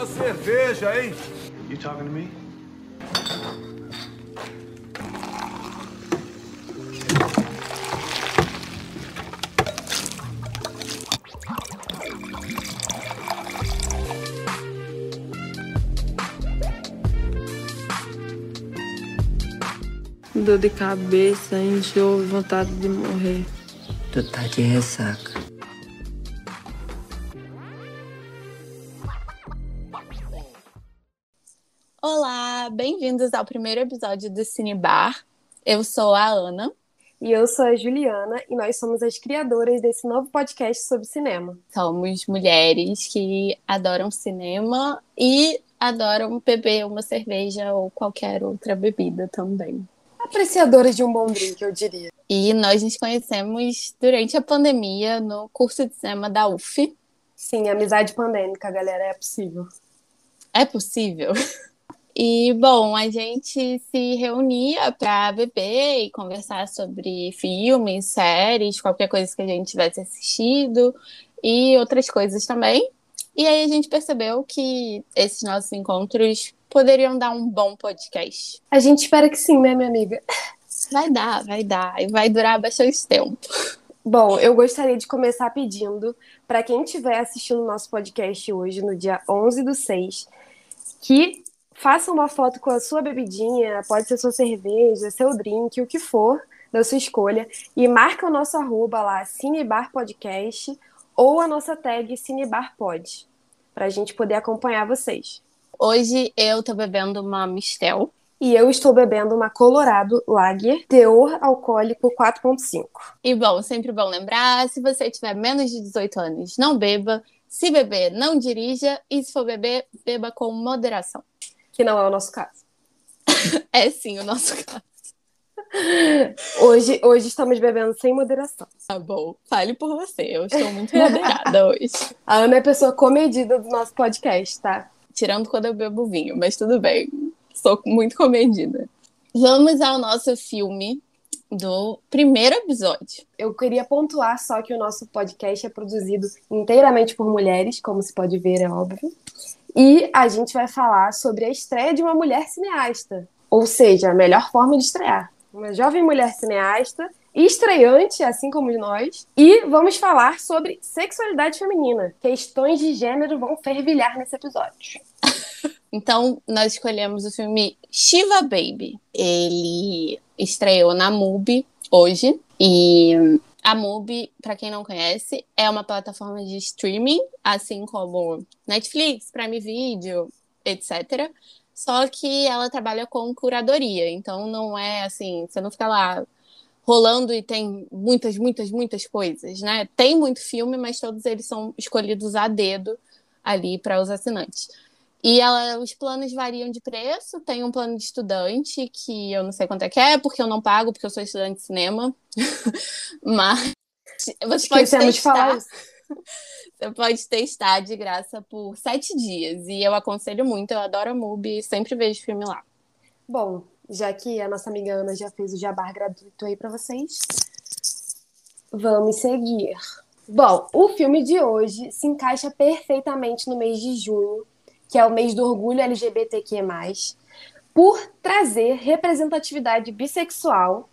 uma cerveja, hein? You talking to me? Dor de cabeça, enjoo, vontade de morrer. Tu tá de ressaca. Bem-vindos ao primeiro episódio do Cine Bar. Eu sou a Ana. E eu sou a Juliana e nós somos as criadoras desse novo podcast sobre cinema. Somos mulheres que adoram cinema e adoram beber uma cerveja ou qualquer outra bebida também. Apreciadoras de um bom drink, eu diria. E nós nos conhecemos durante a pandemia no curso de cinema da UF. Sim, amizade pandêmica, galera, é possível. É possível? E, bom, a gente se reunia para beber e conversar sobre filmes, séries, qualquer coisa que a gente tivesse assistido e outras coisas também. E aí a gente percebeu que esses nossos encontros poderiam dar um bom podcast. A gente espera que sim, né, minha amiga? Vai dar, vai dar. E vai durar bastante tempo. Bom, eu gostaria de começar pedindo para quem estiver assistindo o nosso podcast hoje, no dia 11 do 6, que faça uma foto com a sua bebidinha, pode ser sua cerveja, seu drink, o que for da sua escolha, e marca o nosso arroba lá, Cinebar Podcast, ou a nossa tag CinebarPod, para a gente poder acompanhar vocês. Hoje eu tô bebendo uma Mistel. E eu estou bebendo uma Colorado Lager, teor alcoólico 4.5. E bom, sempre bom lembrar, se você tiver menos de 18 anos, não beba. Se beber, não dirija. E se for beber, beba com moderação. Que não é o nosso caso. é sim o nosso caso. Hoje, hoje estamos bebendo sem moderação. Tá bom, fale por você. Eu estou muito moderada hoje. A Ana é a pessoa comedida do nosso podcast, tá? Tirando quando eu bebo vinho, mas tudo bem. Sou muito comedida. Vamos ao nosso filme do primeiro episódio. Eu queria pontuar só que o nosso podcast é produzido inteiramente por mulheres, como se pode ver, é óbvio. E a gente vai falar sobre a estreia de uma mulher cineasta. Ou seja, a melhor forma de estrear. Uma jovem mulher cineasta, estreante, assim como nós. E vamos falar sobre sexualidade feminina. Questões de gênero vão fervilhar nesse episódio. Então, nós escolhemos o filme Shiva Baby. Ele estreou na MUBI hoje. E a MUBI, para quem não conhece, é uma plataforma de streaming, assim como Netflix, Prime Video, etc. Só que ela trabalha com curadoria. Então, não é assim, você não fica lá rolando e tem muitas, muitas, muitas coisas, né? Tem muito filme, mas todos eles são escolhidos a dedo ali para os assinantes. E ela, os planos variam de preço. Tem um plano de estudante, que eu não sei quanto é que é, porque eu não pago, porque eu sou estudante de cinema. Mas você pode Esquecemos de falar testar. Você pode testar de graça por sete dias. E eu aconselho muito, eu adoro a MUBI e sempre vejo filme lá. Bom, já que a nossa amiga Ana já fez o jabá gratuito aí para vocês, vamos seguir. Bom, o filme de hoje se encaixa perfeitamente no mês de junho, que é o mês do orgulho LGBTQ+, por trazer representatividade bissexual.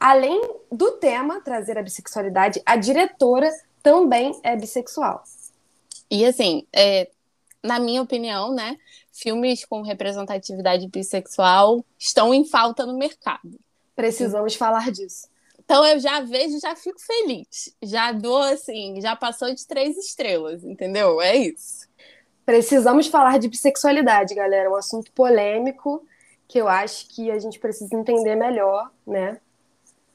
Além do tema trazer a bissexualidade, a diretora também é bissexual. E assim, é, na minha opinião, né, filmes com representatividade bissexual estão em falta no mercado. Precisamos falar disso. Então eu já vejo, já fico feliz. Já dou assim, já passou de três estrelas, entendeu? É isso. Precisamos falar de bissexualidade, galera. Um assunto polêmico que eu acho que a gente precisa entender melhor, né?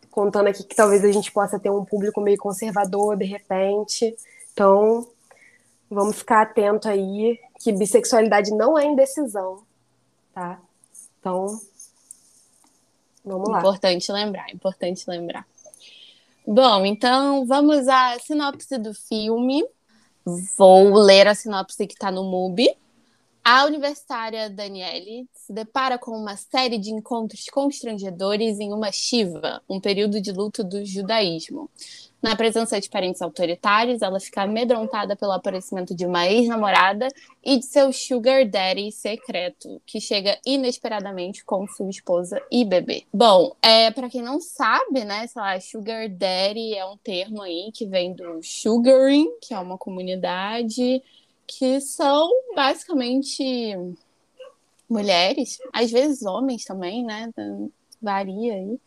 Contando aqui que talvez a gente possa ter um público meio conservador de repente. Então, vamos ficar atento aí que bissexualidade não é indecisão, tá? Então, vamos lá. Importante lembrar, importante lembrar. Bom, então vamos à sinopse do filme. Vou ler a sinopse que está no MUBI. A universitária Daniele se depara com uma série de encontros constrangedores em uma Shiva, um período de luto do judaísmo. Na presença de parentes autoritários, ela fica amedrontada pelo aparecimento de uma ex-namorada e de seu sugar daddy secreto, que chega inesperadamente com sua esposa e bebê. Bom, é, para quem não sabe, né, sei lá, sugar daddy é um termo aí que vem do sugaring, que é uma comunidade que são basicamente mulheres, às vezes homens também, né? Varia aí.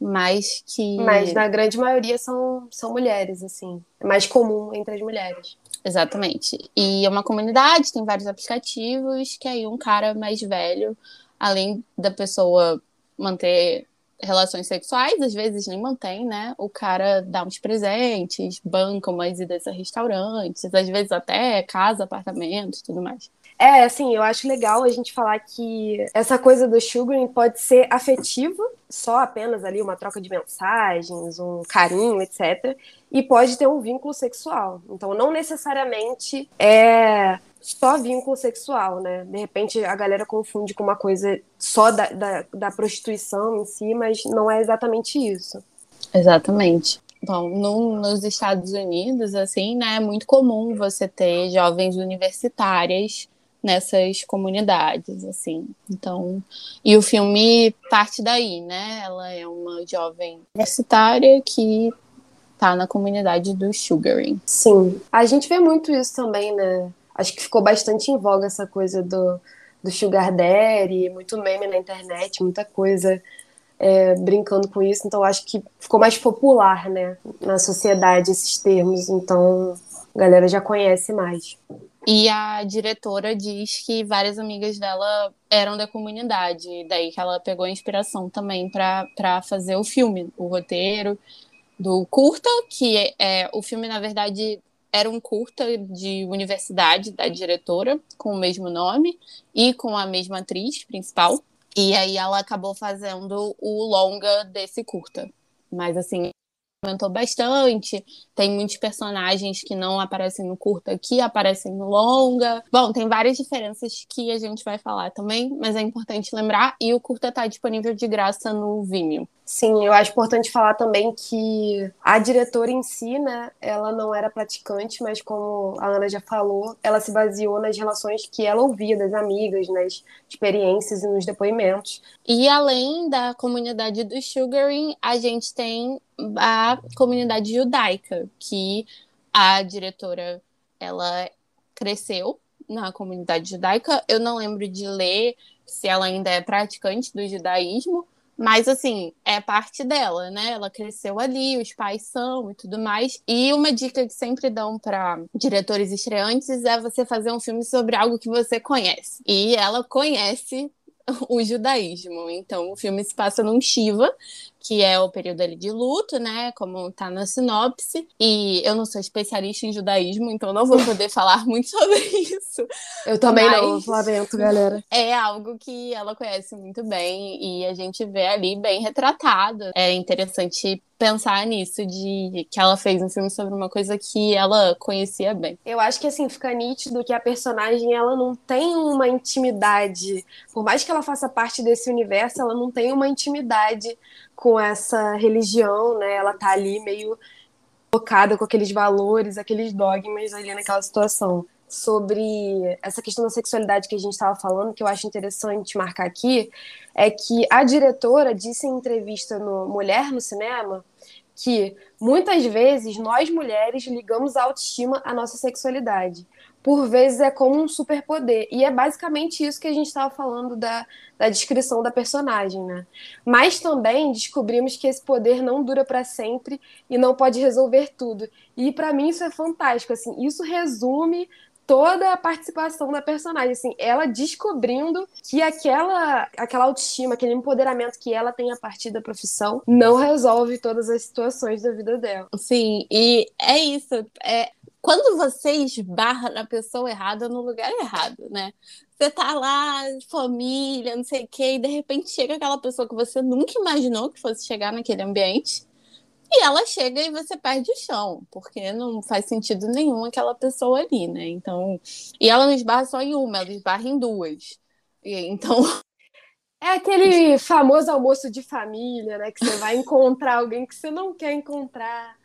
Mas que. Mas na grande maioria são, são mulheres, assim. É mais comum entre as mulheres. Exatamente. E é uma comunidade, tem vários aplicativos, que aí um cara mais velho, além da pessoa manter relações sexuais, às vezes nem mantém, né? O cara dá uns presentes, banca umas idas a restaurantes, às vezes até casa, apartamento tudo mais. É, assim, eu acho legal a gente falar que essa coisa do sugaring pode ser afetiva, só apenas ali uma troca de mensagens, um carinho, etc. E pode ter um vínculo sexual. Então, não necessariamente é só vínculo sexual, né? De repente a galera confunde com uma coisa só da, da, da prostituição em si, mas não é exatamente isso. Exatamente. Bom, no, nos Estados Unidos, assim, né, é muito comum você ter jovens universitárias nessas comunidades, assim. Então, e o filme parte daí, né? Ela é uma jovem universitária que tá na comunidade do sugaring. Sim. A gente vê muito isso também, né? Acho que ficou bastante em voga essa coisa do, do sugar daddy, muito meme na internet, muita coisa é, brincando com isso. Então, acho que ficou mais popular, né, na sociedade esses termos. Então, a galera já conhece mais. E a diretora diz que várias amigas dela eram da comunidade, daí que ela pegou a inspiração também para fazer o filme, o roteiro do curta, que é, é, o filme na verdade era um curta de universidade da diretora com o mesmo nome e com a mesma atriz principal. E aí ela acabou fazendo o longa desse curta. Mas assim, aumentou bastante. Tem muitos personagens que não aparecem no curta que aparecem no longa. Bom, tem várias diferenças que a gente vai falar também, mas é importante lembrar. E o curta está disponível de graça no Vimeo. Sim, eu acho importante falar também que a diretora em si, né, ela não era praticante, mas como a Ana já falou, ela se baseou nas relações que ela ouvia das amigas, nas experiências e nos depoimentos. E além da comunidade do Sugaring, a gente tem a comunidade judaica, que a diretora, ela cresceu na comunidade judaica. Eu não lembro de ler se ela ainda é praticante do judaísmo, mas, assim, é parte dela, né? Ela cresceu ali, os pais são e tudo mais. E uma dica que sempre dão para diretores estreantes é você fazer um filme sobre algo que você conhece. E ela conhece o judaísmo. Então, o filme se passa num Shiva, que é o período ali de luto, né? Como tá na sinopse. E eu não sou especialista em judaísmo, então não vou poder falar muito sobre isso. Eu também não, lamento, galera. É algo que ela conhece muito bem e a gente vê ali bem retratado. É interessante pensar nisso, de que ela fez um filme sobre uma coisa que ela conhecia bem. Eu acho que assim, fica nítido que a personagem ela não tem uma intimidade. Por mais que ela faça parte desse universo, ela não tem uma intimidade com essa religião, né? Ela tá ali meio focada com aqueles valores, aqueles dogmas ali naquela situação. Sobre essa questão da sexualidade que a gente estava falando, que eu acho interessante marcar aqui, é que a diretora disse em entrevista no Mulher no Cinema que muitas vezes nós mulheres ligamos a autoestima à nossa sexualidade por vezes é como um superpoder. E é basicamente isso que a gente estava falando da, da descrição da personagem, né? Mas também descobrimos que esse poder não dura para sempre e não pode resolver tudo. E para mim isso é fantástico, assim, isso resume toda a participação da personagem, assim, ela descobrindo que aquela aquela autoestima, aquele empoderamento que ela tem a partir da profissão não resolve todas as situações da vida dela. Sim, e é isso, é quando você esbarra na pessoa errada no lugar errado, né? Você tá lá, família, não sei o quê, e de repente chega aquela pessoa que você nunca imaginou que fosse chegar naquele ambiente E ela chega e você perde o chão, porque não faz sentido nenhum aquela pessoa ali, né? Então, e ela não esbarra só em uma, ela esbarra em duas. E, então, É aquele famoso almoço de família, né? Que você vai encontrar alguém que você não quer encontrar.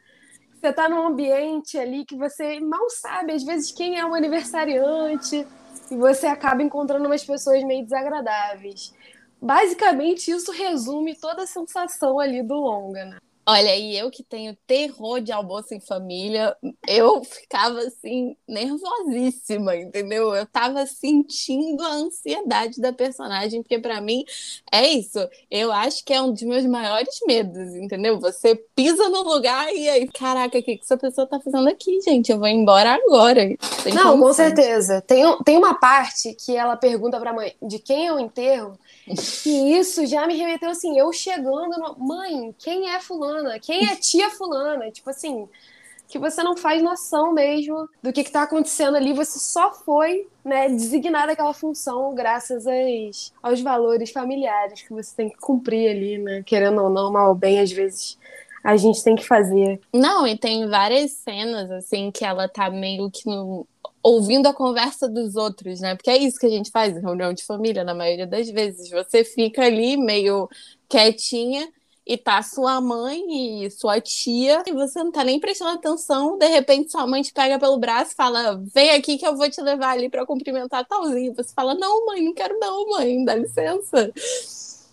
Você tá num ambiente ali que você mal sabe, às vezes, quem é o aniversariante, e você acaba encontrando umas pessoas meio desagradáveis. Basicamente, isso resume toda a sensação ali do longa, né? Olha, e eu que tenho terror de almoço em família, eu ficava assim, nervosíssima, entendeu? Eu tava sentindo a ansiedade da personagem, porque para mim é isso. Eu acho que é um dos meus maiores medos, entendeu? Você pisa no lugar e aí, caraca, o que, que essa pessoa tá fazendo aqui, gente? Eu vou embora agora. Sem Não, com certeza. Tem, tem uma parte que ela pergunta pra mãe de quem é o enterro, e isso já me remeteu assim, eu chegando, no... mãe, quem é fulana? Quem é tia fulana? Tipo assim, que você não faz noção mesmo do que, que tá acontecendo ali, você só foi, né, designada aquela função graças às, aos valores familiares que você tem que cumprir ali, né? Querendo ou não, mal ou bem, às vezes a gente tem que fazer. Não, e tem várias cenas, assim, que ela tá meio que no- ouvindo a conversa dos outros, né? Porque é isso que a gente faz em reunião de família, na maioria das vezes. Você fica ali meio quietinha e tá sua mãe e sua tia, e você não tá nem prestando atenção. De repente, sua mãe te pega pelo braço e fala: Vem aqui que eu vou te levar ali pra cumprimentar talzinho. Você fala: Não, mãe, não quero, não, mãe, dá licença.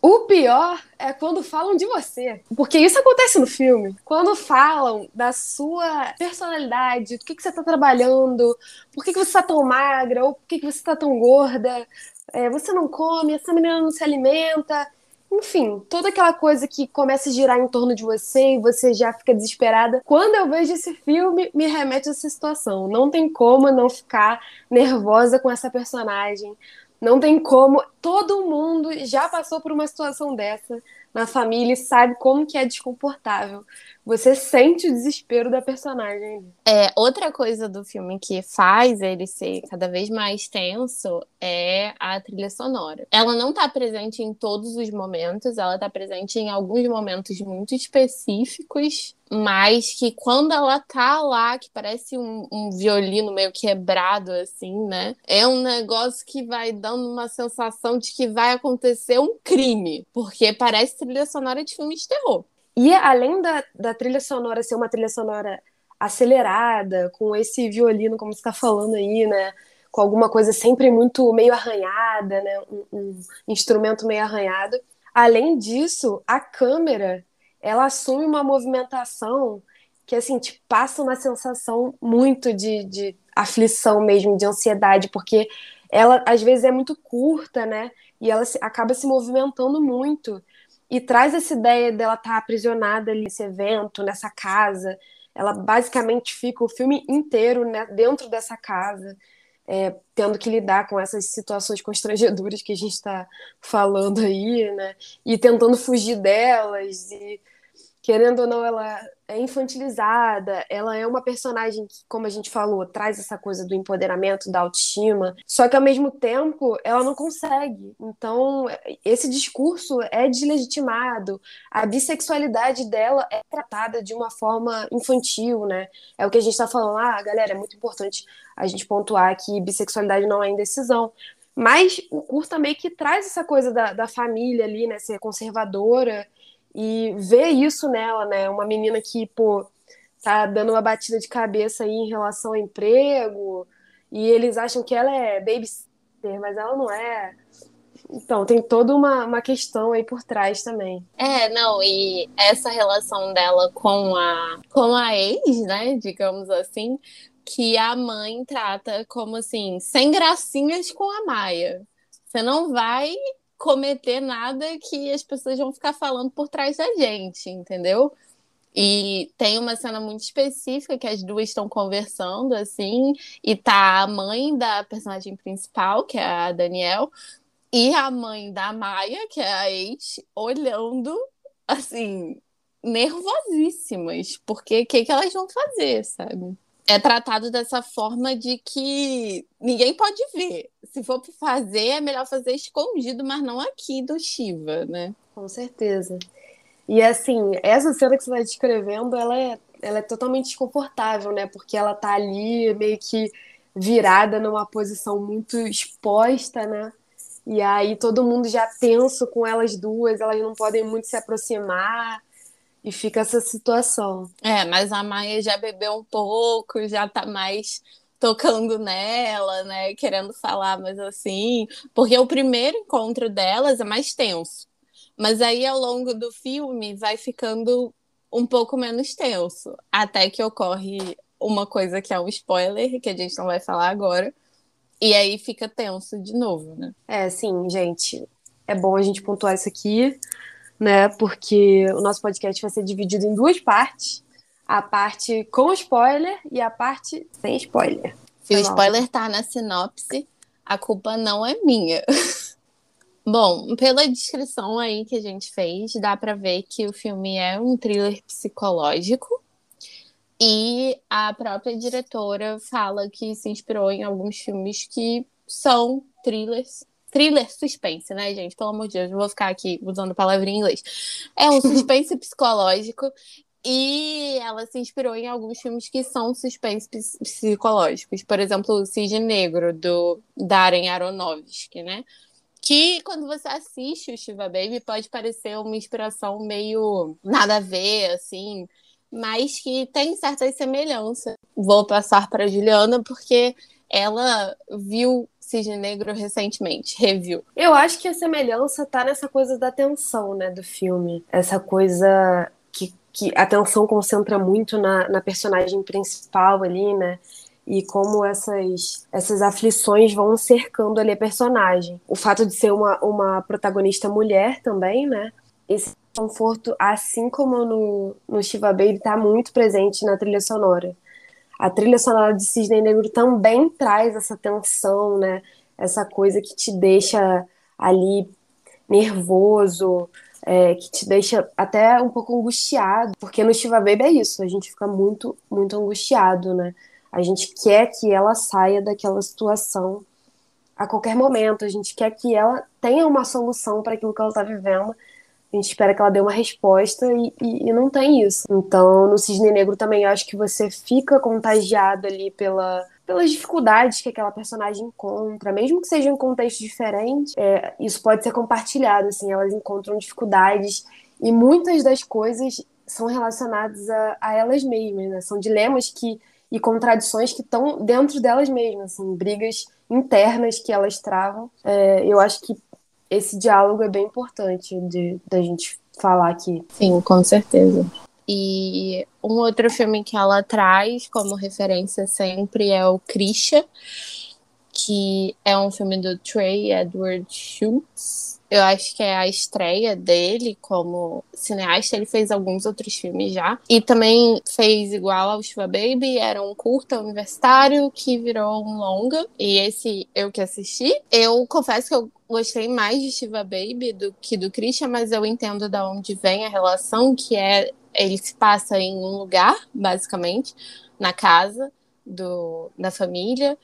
O pior é quando falam de você. Porque isso acontece no filme. Quando falam da sua personalidade, do que, que você tá trabalhando, por que, que você tá tão magra, ou por que, que você tá tão gorda, é, você não come, essa menina não se alimenta. Enfim, toda aquela coisa que começa a girar em torno de você e você já fica desesperada. Quando eu vejo esse filme, me remete a essa situação. Não tem como não ficar nervosa com essa personagem. Não tem como. Todo mundo já passou por uma situação dessa na família e sabe como que é desconfortável. Você sente o desespero da personagem. É, outra coisa do filme que faz ele ser cada vez mais tenso é a trilha sonora. Ela não tá presente em todos os momentos, ela tá presente em alguns momentos muito específicos, mas que quando ela tá lá, que parece um, um violino meio quebrado, assim, né? É um negócio que vai dando uma sensação de que vai acontecer um crime, porque parece trilha sonora de filme de terror. E além da, da trilha sonora ser uma trilha sonora acelerada, com esse violino, como você está falando aí, né? Com alguma coisa sempre muito meio arranhada, né? Um, um instrumento meio arranhado. Além disso, a câmera ela assume uma movimentação que assim te passa uma sensação muito de, de aflição mesmo, de ansiedade, porque ela às vezes é muito curta, né? E ela se, acaba se movimentando muito e traz essa ideia dela estar tá aprisionada ali nesse evento, nessa casa. Ela basicamente fica o filme inteiro né, dentro dessa casa, é, tendo que lidar com essas situações constrangedoras que a gente está falando aí, né? E tentando fugir delas e querendo ou não, ela é infantilizada, ela é uma personagem que, como a gente falou, traz essa coisa do empoderamento, da autoestima, só que ao mesmo tempo ela não consegue. Então, esse discurso é deslegitimado, a bissexualidade dela é tratada de uma forma infantil, né? É o que a gente está falando, ah, galera, é muito importante a gente pontuar que bissexualidade não é indecisão. Mas o curta meio que traz essa coisa da, da família ali, né? Ser conservadora e ver isso nela, né? Uma menina que, pô, tá dando uma batida de cabeça aí em relação ao emprego, e eles acham que ela é babysitter, mas ela não é. Então, tem toda uma, uma questão aí por trás também. É, não, e essa relação dela com a, com a ex, né, digamos assim, que a mãe trata como assim, sem gracinhas com a Maia. Você não vai cometer nada que as pessoas vão ficar falando por trás da gente, entendeu? E tem uma cena muito específica que as duas estão conversando, assim, e tá a mãe da personagem principal, que é a Daniel, e a mãe da Maia, que é a ex, olhando, assim, nervosíssimas, porque o que, que elas vão fazer, sabe? É tratado dessa forma de que ninguém pode ver. Se for fazer, é melhor fazer escondido, mas não aqui do Shiva, né? Com certeza. E assim, essa cena que você está descrevendo, ela é, ela é totalmente desconfortável, né? Porque ela tá ali meio que virada numa posição muito exposta, né? E aí todo mundo já tenso com elas duas, elas não podem muito se aproximar. E fica essa situação. É, mas a Maia já bebeu um pouco, já tá mais tocando nela, né? Querendo falar, mas assim. Porque o primeiro encontro delas é mais tenso. Mas aí, ao longo do filme, vai ficando um pouco menos tenso. Até que ocorre uma coisa que é um spoiler, que a gente não vai falar agora. E aí fica tenso de novo, né? É, sim, gente. É bom a gente pontuar isso aqui né? Porque o nosso podcast vai ser dividido em duas partes. A parte com spoiler e a parte sem spoiler. Se o spoiler tá na sinopse, a culpa não é minha. Bom, pela descrição aí que a gente fez, dá para ver que o filme é um thriller psicológico. E a própria diretora fala que se inspirou em alguns filmes que são thrillers thriller suspense, né, gente? Pelo amor de Deus, não vou ficar aqui usando palavra em inglês. É um suspense psicológico e ela se inspirou em alguns filmes que são suspense psicológicos. Por exemplo, o Cisne Negro, do Darren Aronofsky, né? Que quando você assiste o Shiva Baby pode parecer uma inspiração meio nada a ver, assim, mas que tem certas semelhanças. Vou passar para Juliana porque ela viu Cisne Negro recentemente, review. Eu acho que a semelhança tá nessa coisa da tensão, né, do filme. Essa coisa que, que a tensão concentra muito na, na personagem principal ali, né? e como essas, essas aflições vão cercando ali a personagem. O fato de ser uma, uma protagonista mulher também, né? Esse conforto, assim como no, no Shiva Baby, está muito presente na trilha sonora a trilha sonora de Cisne Negro também traz essa tensão, né? Essa coisa que te deixa ali nervoso, é, que te deixa até um pouco angustiado, porque no Shiva Baby é isso, a gente fica muito, muito angustiado, né? A gente quer que ela saia daquela situação a qualquer momento, a gente quer que ela tenha uma solução para aquilo que ela está vivendo a gente espera que ela dê uma resposta e, e, e, não tem isso. Então, no Cisne Negro também acho que você fica contagiado ali pela, pelas dificuldades que aquela personagem encontra, mesmo que seja em contexto diferente, é, isso pode ser compartilhado, assim, elas encontram dificuldades e muitas das coisas são relacionadas a, a elas mesmas, né? São dilemas que e contradições que estão dentro delas mesmas, assim, brigas internas que elas travam. É, eu acho que esse diálogo é bem importante de da gente falar aqui. Sim, com certeza. E um outro filme que ela traz como referência sempre é o Krisha, que é um filme do Trey Edward Schultz eu acho que é a estreia dele como cineasta. Ele fez alguns outros filmes já. E também fez igual ao Shiva Baby, era um curta universitário que virou um longa. E esse eu que assisti. Eu confesso que eu gostei mais de Shiva Baby do que do Christian, mas eu entendo de onde vem a relação, que é ele se passa em um lugar, basicamente, na casa do, da família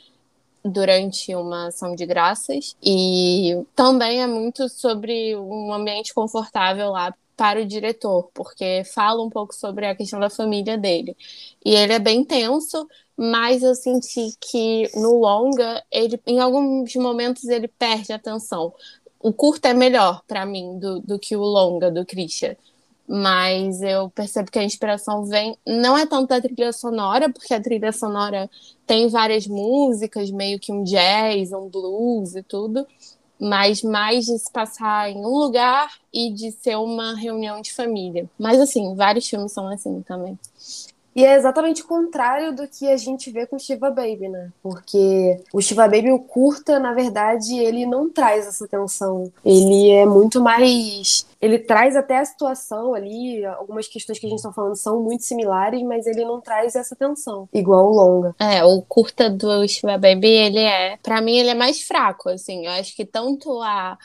durante uma ação de graças e também é muito sobre um ambiente confortável lá para o diretor, porque fala um pouco sobre a questão da família dele. E ele é bem tenso, mas eu senti que no longa, ele em alguns momentos ele perde a atenção. O curto é melhor para mim do, do que o longa do Christian mas eu percebo que a inspiração vem não é tanto da trilha sonora, porque a trilha sonora tem várias músicas, meio que um jazz, um blues e tudo, mas mais de se passar em um lugar e de ser uma reunião de família. Mas assim, vários filmes são assim também. E é exatamente o contrário do que a gente vê com o Shiva Baby, né? Porque o Shiva Baby, o curta, na verdade, ele não traz essa tensão. Ele é muito mais. Ele traz até a situação ali, algumas questões que a gente está falando são muito similares, mas ele não traz essa tensão, igual o longa. É, o curta do Shiva Baby, ele é. para mim, ele é mais fraco, assim. Eu acho que tanto a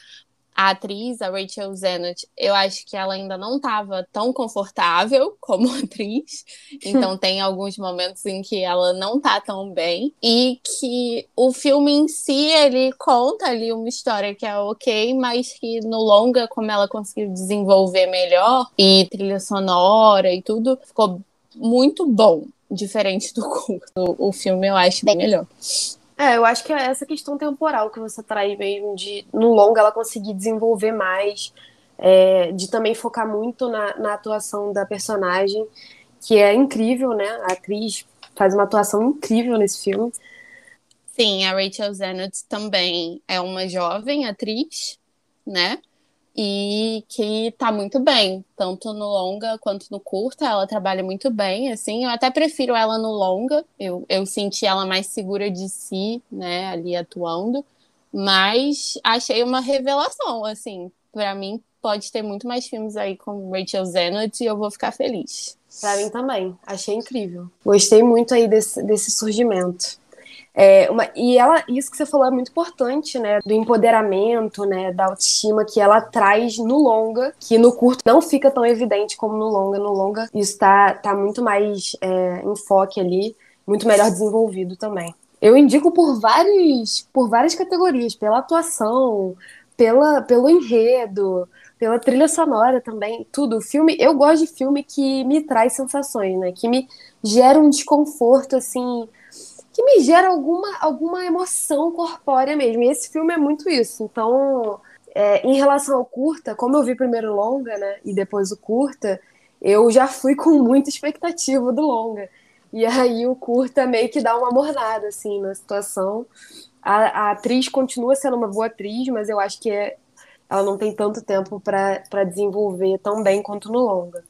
a atriz, a Rachel Zenott, eu acho que ela ainda não estava tão confortável como atriz. Então tem alguns momentos em que ela não tá tão bem. E que o filme em si, ele conta ali uma história que é ok, mas que no longa, como ela conseguiu desenvolver melhor, e trilha sonora e tudo, ficou muito bom. Diferente do curto. O filme eu acho bem melhor. É, eu acho que é essa questão temporal que você traz mesmo, de no longo ela conseguir desenvolver mais, é, de também focar muito na, na, atuação da personagem, que é incrível, né? A atriz faz uma atuação incrível nesse filme. Sim, a Rachel Zenott também é uma jovem atriz, né? E que tá muito bem, tanto no longa quanto no curta, ela trabalha muito bem, assim, eu até prefiro ela no longa, eu, eu senti ela mais segura de si, né, ali atuando, mas achei uma revelação, assim, para mim pode ter muito mais filmes aí com Rachel Zenott e eu vou ficar feliz. Pra mim também, achei incrível. Gostei muito aí desse, desse surgimento. É uma, e ela, isso que você falou é muito importante, né? Do empoderamento, né? Da autoestima que ela traz no longa, que no curto não fica tão evidente como no longa. No longa, isso tá, tá muito mais é, em foque ali, muito melhor desenvolvido também. Eu indico por, vários, por várias categorias, pela atuação, pela, pelo enredo, pela trilha sonora também, tudo. Filme, eu gosto de filme que me traz sensações, né? Que me gera um desconforto, assim, que me gera alguma, alguma emoção corpórea mesmo. E esse filme é muito isso. Então, é, em relação ao curta, como eu vi primeiro o longa, né, e depois o curta, eu já fui com muita expectativa do longa. E aí o curta meio que dá uma mornada, assim, na situação. A, a atriz continua sendo uma boa atriz, mas eu acho que é, ela não tem tanto tempo para desenvolver tão bem quanto no longa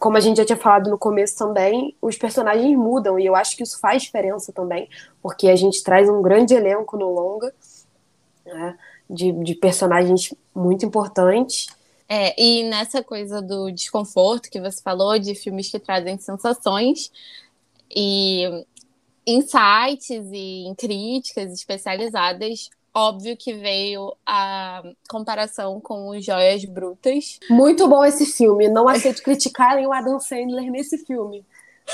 como a gente já tinha falado no começo também, os personagens mudam e eu acho que isso faz diferença também, porque a gente traz um grande elenco no longa né, de, de personagens muito importantes. É, e nessa coisa do desconforto que você falou, de filmes que trazem sensações e insights e em críticas especializadas, óbvio que veio a comparação com os Joias Brutas. Muito bom esse filme. Não aceito criticarem o Adam Sandler nesse filme.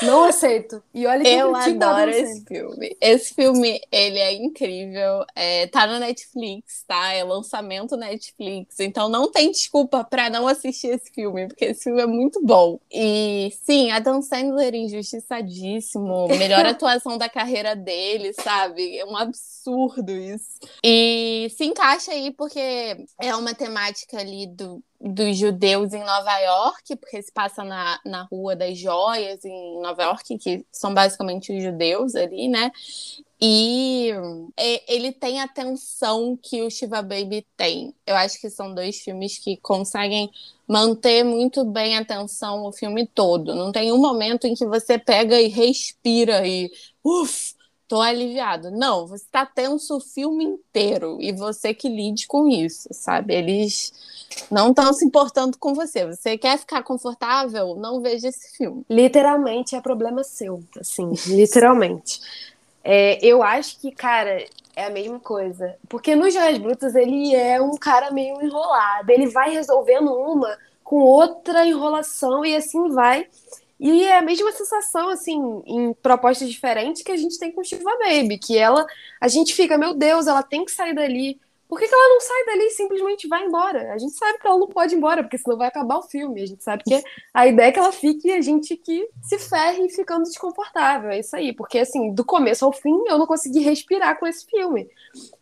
Não aceito. E olha que eu, eu adoro esse filme. Esse filme, ele é incrível. É, tá no Netflix, tá? É lançamento Netflix. Então não tem desculpa para não assistir esse filme, porque esse filme é muito bom. E sim, Adam Sandler injustiçadíssimo. Melhor atuação da carreira dele, sabe? É um absurdo isso. E se encaixa aí porque é uma temática ali do dos judeus em Nova York, porque se passa na, na Rua das Joias, em Nova York, que são basicamente os judeus ali, né? E ele tem a tensão que o Shiva Baby tem. Eu acho que são dois filmes que conseguem manter muito bem a tensão o filme todo. Não tem um momento em que você pega e respira e uff, tô aliviado. Não, você tá tenso o filme inteiro e você que lide com isso, sabe? Eles não estão se importando com você. Você quer ficar confortável? Não veja esse filme. Literalmente é problema seu, assim, literalmente. É, eu acho que, cara, é a mesma coisa. Porque no Joias Brutas ele é um cara meio enrolado. Ele vai resolvendo uma com outra enrolação e assim vai. E é a mesma sensação, assim, em propostas diferentes que a gente tem com Shiva Baby, que ela, a gente fica, meu Deus, ela tem que sair dali, por que, que, ela não sai dali e simplesmente vai embora? A gente sabe que ela não pode ir embora, porque senão vai acabar o filme. A gente sabe que a ideia é que ela fique e a gente que se ferre ficando desconfortável. É isso aí. Porque, assim, do começo ao fim, eu não consegui respirar com esse filme.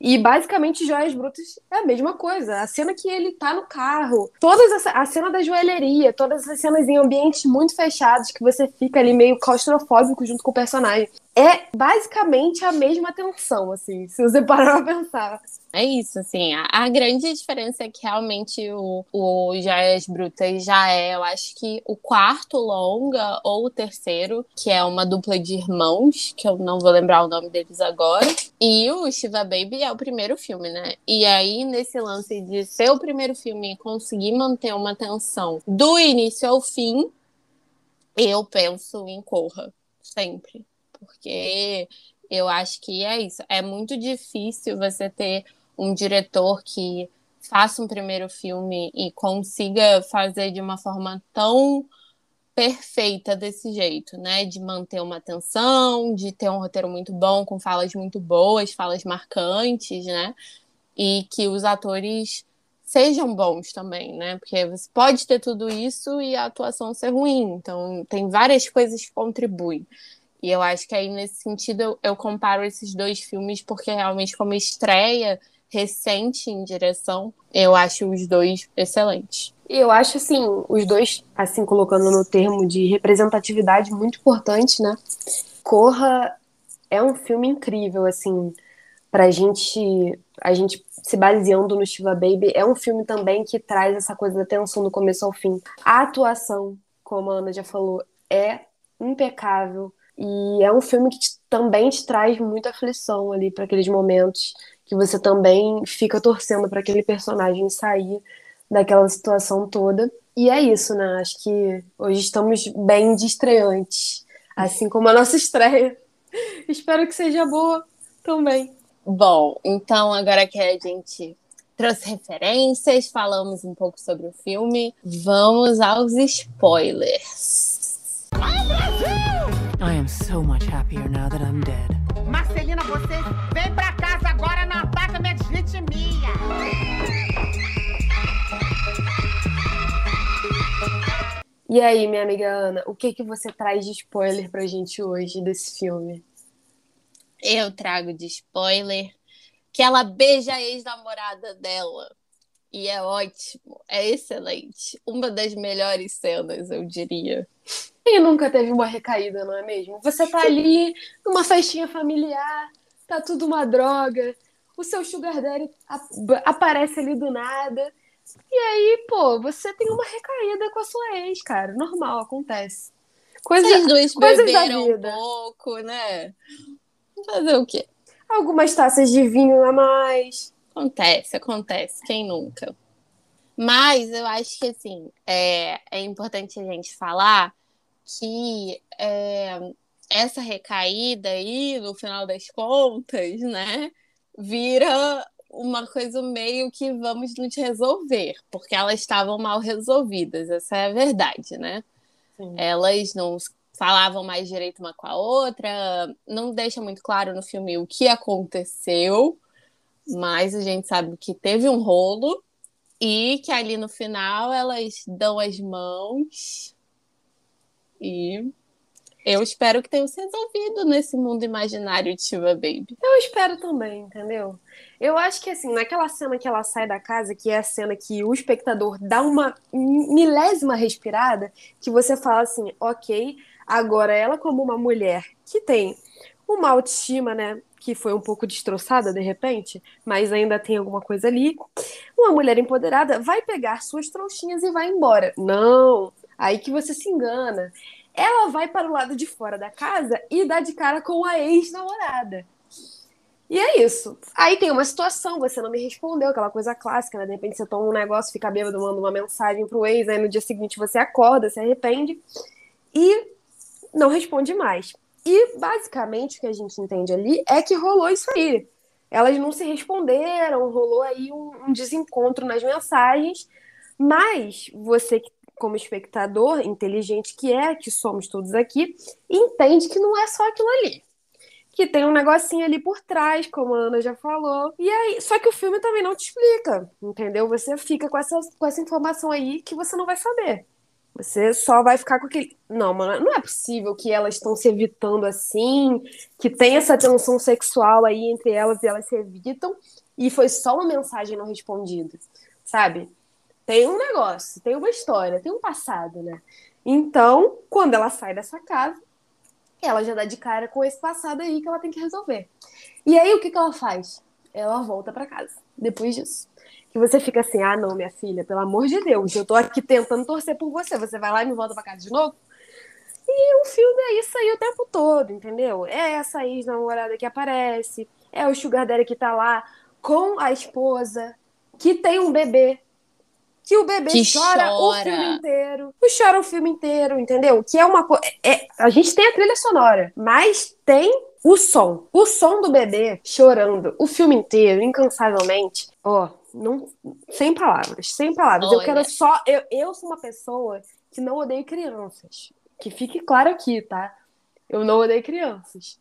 E, basicamente, Joias Brutas é a mesma coisa. A cena que ele tá no carro, todas essa, a cena da joalheria, todas essas cenas em ambientes muito fechados, que você fica ali meio claustrofóbico junto com o personagem é basicamente a mesma tensão, assim, se você parar pra pensar. É isso, assim, a, a, grande diferença é que realmente o, o Joias Brutas já é, eu acho que o quarto longa ou o terceiro, que é uma dupla de irmãos, que eu não vou lembrar o nome deles agora, e o Shiva Baby é o primeiro filme, né? E aí, nesse lance de ser o primeiro filme e conseguir manter uma tensão do início ao fim, eu penso em Corra, sempre porque eu acho que é isso. É muito difícil você ter um diretor que faça um primeiro filme e consiga fazer de uma forma tão perfeita desse jeito, né? De manter uma atenção, de ter um roteiro muito bom, com falas muito boas, falas marcantes, né? E que os atores sejam bons também, né? Porque você pode ter tudo isso e a atuação ser ruim. Então, tem várias coisas que contribuem. E eu acho que aí, nesse sentido, eu, eu comparo esses dois filmes, porque realmente, como estreia recente em direção, eu acho os dois excelentes. Eu acho, assim, os dois, assim, colocando no termo de representatividade muito importante, né? Corra é um filme incrível, assim, pra gente, a gente se baseando no Shiva Baby, é um filme também que traz essa coisa da tensão do começo ao fim. A atuação, como a Ana já falou, é impecável. E é um filme que te, também te traz muita aflição ali para aqueles momentos que você também fica torcendo para aquele personagem sair daquela situação toda. E é isso, né? Acho que hoje estamos bem de estreantes, assim como a nossa estreia. Espero que seja boa também. Bom, então agora que a gente trouxe referências, falamos um pouco sobre o filme, vamos aos spoilers. I am so much happier now that I'm dead. Marcelina, você vem pra casa agora, não ataca minha deslitimia. E aí, minha amiga Ana, o que que você traz de spoiler pra gente hoje desse filme? Eu trago de spoiler que ela beija a ex-namorada dela. E é ótimo, é excelente. Uma das melhores cenas, eu diria. E nunca teve uma recaída, não é mesmo? Você tá ali numa festinha familiar, tá tudo uma droga, o seu sugar daddy aparece ali do nada e aí, pô, você tem uma recaída com a sua ex, cara. Normal, acontece. Coisa, Vocês dois coisas beberam um pouco, né? Fazer o quê? Algumas taças de vinho a mais. Acontece, acontece. Quem nunca? Mas eu acho que, assim, é, é importante a gente falar que é, essa recaída aí, no final das contas, né, vira uma coisa meio que vamos nos resolver, porque elas estavam mal resolvidas, essa é a verdade, né? Sim. Elas não falavam mais direito uma com a outra, não deixa muito claro no filme o que aconteceu, mas a gente sabe que teve um rolo e que ali no final elas dão as mãos e eu espero que tenha se resolvido nesse mundo imaginário de Shiva Baby. Eu espero também, entendeu? Eu acho que, assim, naquela cena que ela sai da casa, que é a cena que o espectador dá uma milésima respirada, que você fala assim, ok, agora ela, como uma mulher que tem uma autoestima, né, que foi um pouco destroçada de repente, mas ainda tem alguma coisa ali, uma mulher empoderada vai pegar suas trouxinhas e vai embora. Não! Aí que você se engana ela vai para o lado de fora da casa e dá de cara com a ex-namorada. E é isso. Aí tem uma situação, você não me respondeu, aquela coisa clássica, né? De repente você toma um negócio, fica bêbado, manda uma mensagem pro ex, aí no dia seguinte você acorda, se arrepende e não responde mais. E basicamente o que a gente entende ali é que rolou isso aí. Elas não se responderam, rolou aí um, um desencontro nas mensagens, mas você que como espectador inteligente que é, que somos todos aqui, entende que não é só aquilo ali. Que tem um negocinho ali por trás, como a Ana já falou. E aí, só que o filme também não te explica, entendeu? Você fica com essa, com essa informação aí que você não vai saber. Você só vai ficar com aquele. Não, mano, não é possível que elas estão se evitando assim, que tem essa tensão sexual aí entre elas e elas se evitam, e foi só uma mensagem não respondida, sabe? Tem um negócio, tem uma história, tem um passado, né? Então, quando ela sai dessa casa, ela já dá de cara com esse passado aí que ela tem que resolver. E aí, o que, que ela faz? Ela volta para casa, depois disso. Que você fica assim, ah, não, minha filha, pelo amor de Deus, eu tô aqui tentando torcer por você, você vai lá e me volta para casa de novo? E o filme é isso aí o tempo todo, entendeu? É essa ex-namorada que aparece, é o Sugar Daddy que tá lá com a esposa, que tem um bebê, que o bebê que chora, chora, o filme inteiro. Que chora o filme inteiro, entendeu? Que é uma coisa. É, a gente tem a trilha sonora, mas tem o som. O som do bebê chorando o filme inteiro, incansavelmente. Ó, Não, sem palavras, sem palavras. Olha. Eu quero só. Eu, eu sou uma pessoa que não odeio crianças. Que fique claro aqui, tá? Eu não odeio crianças.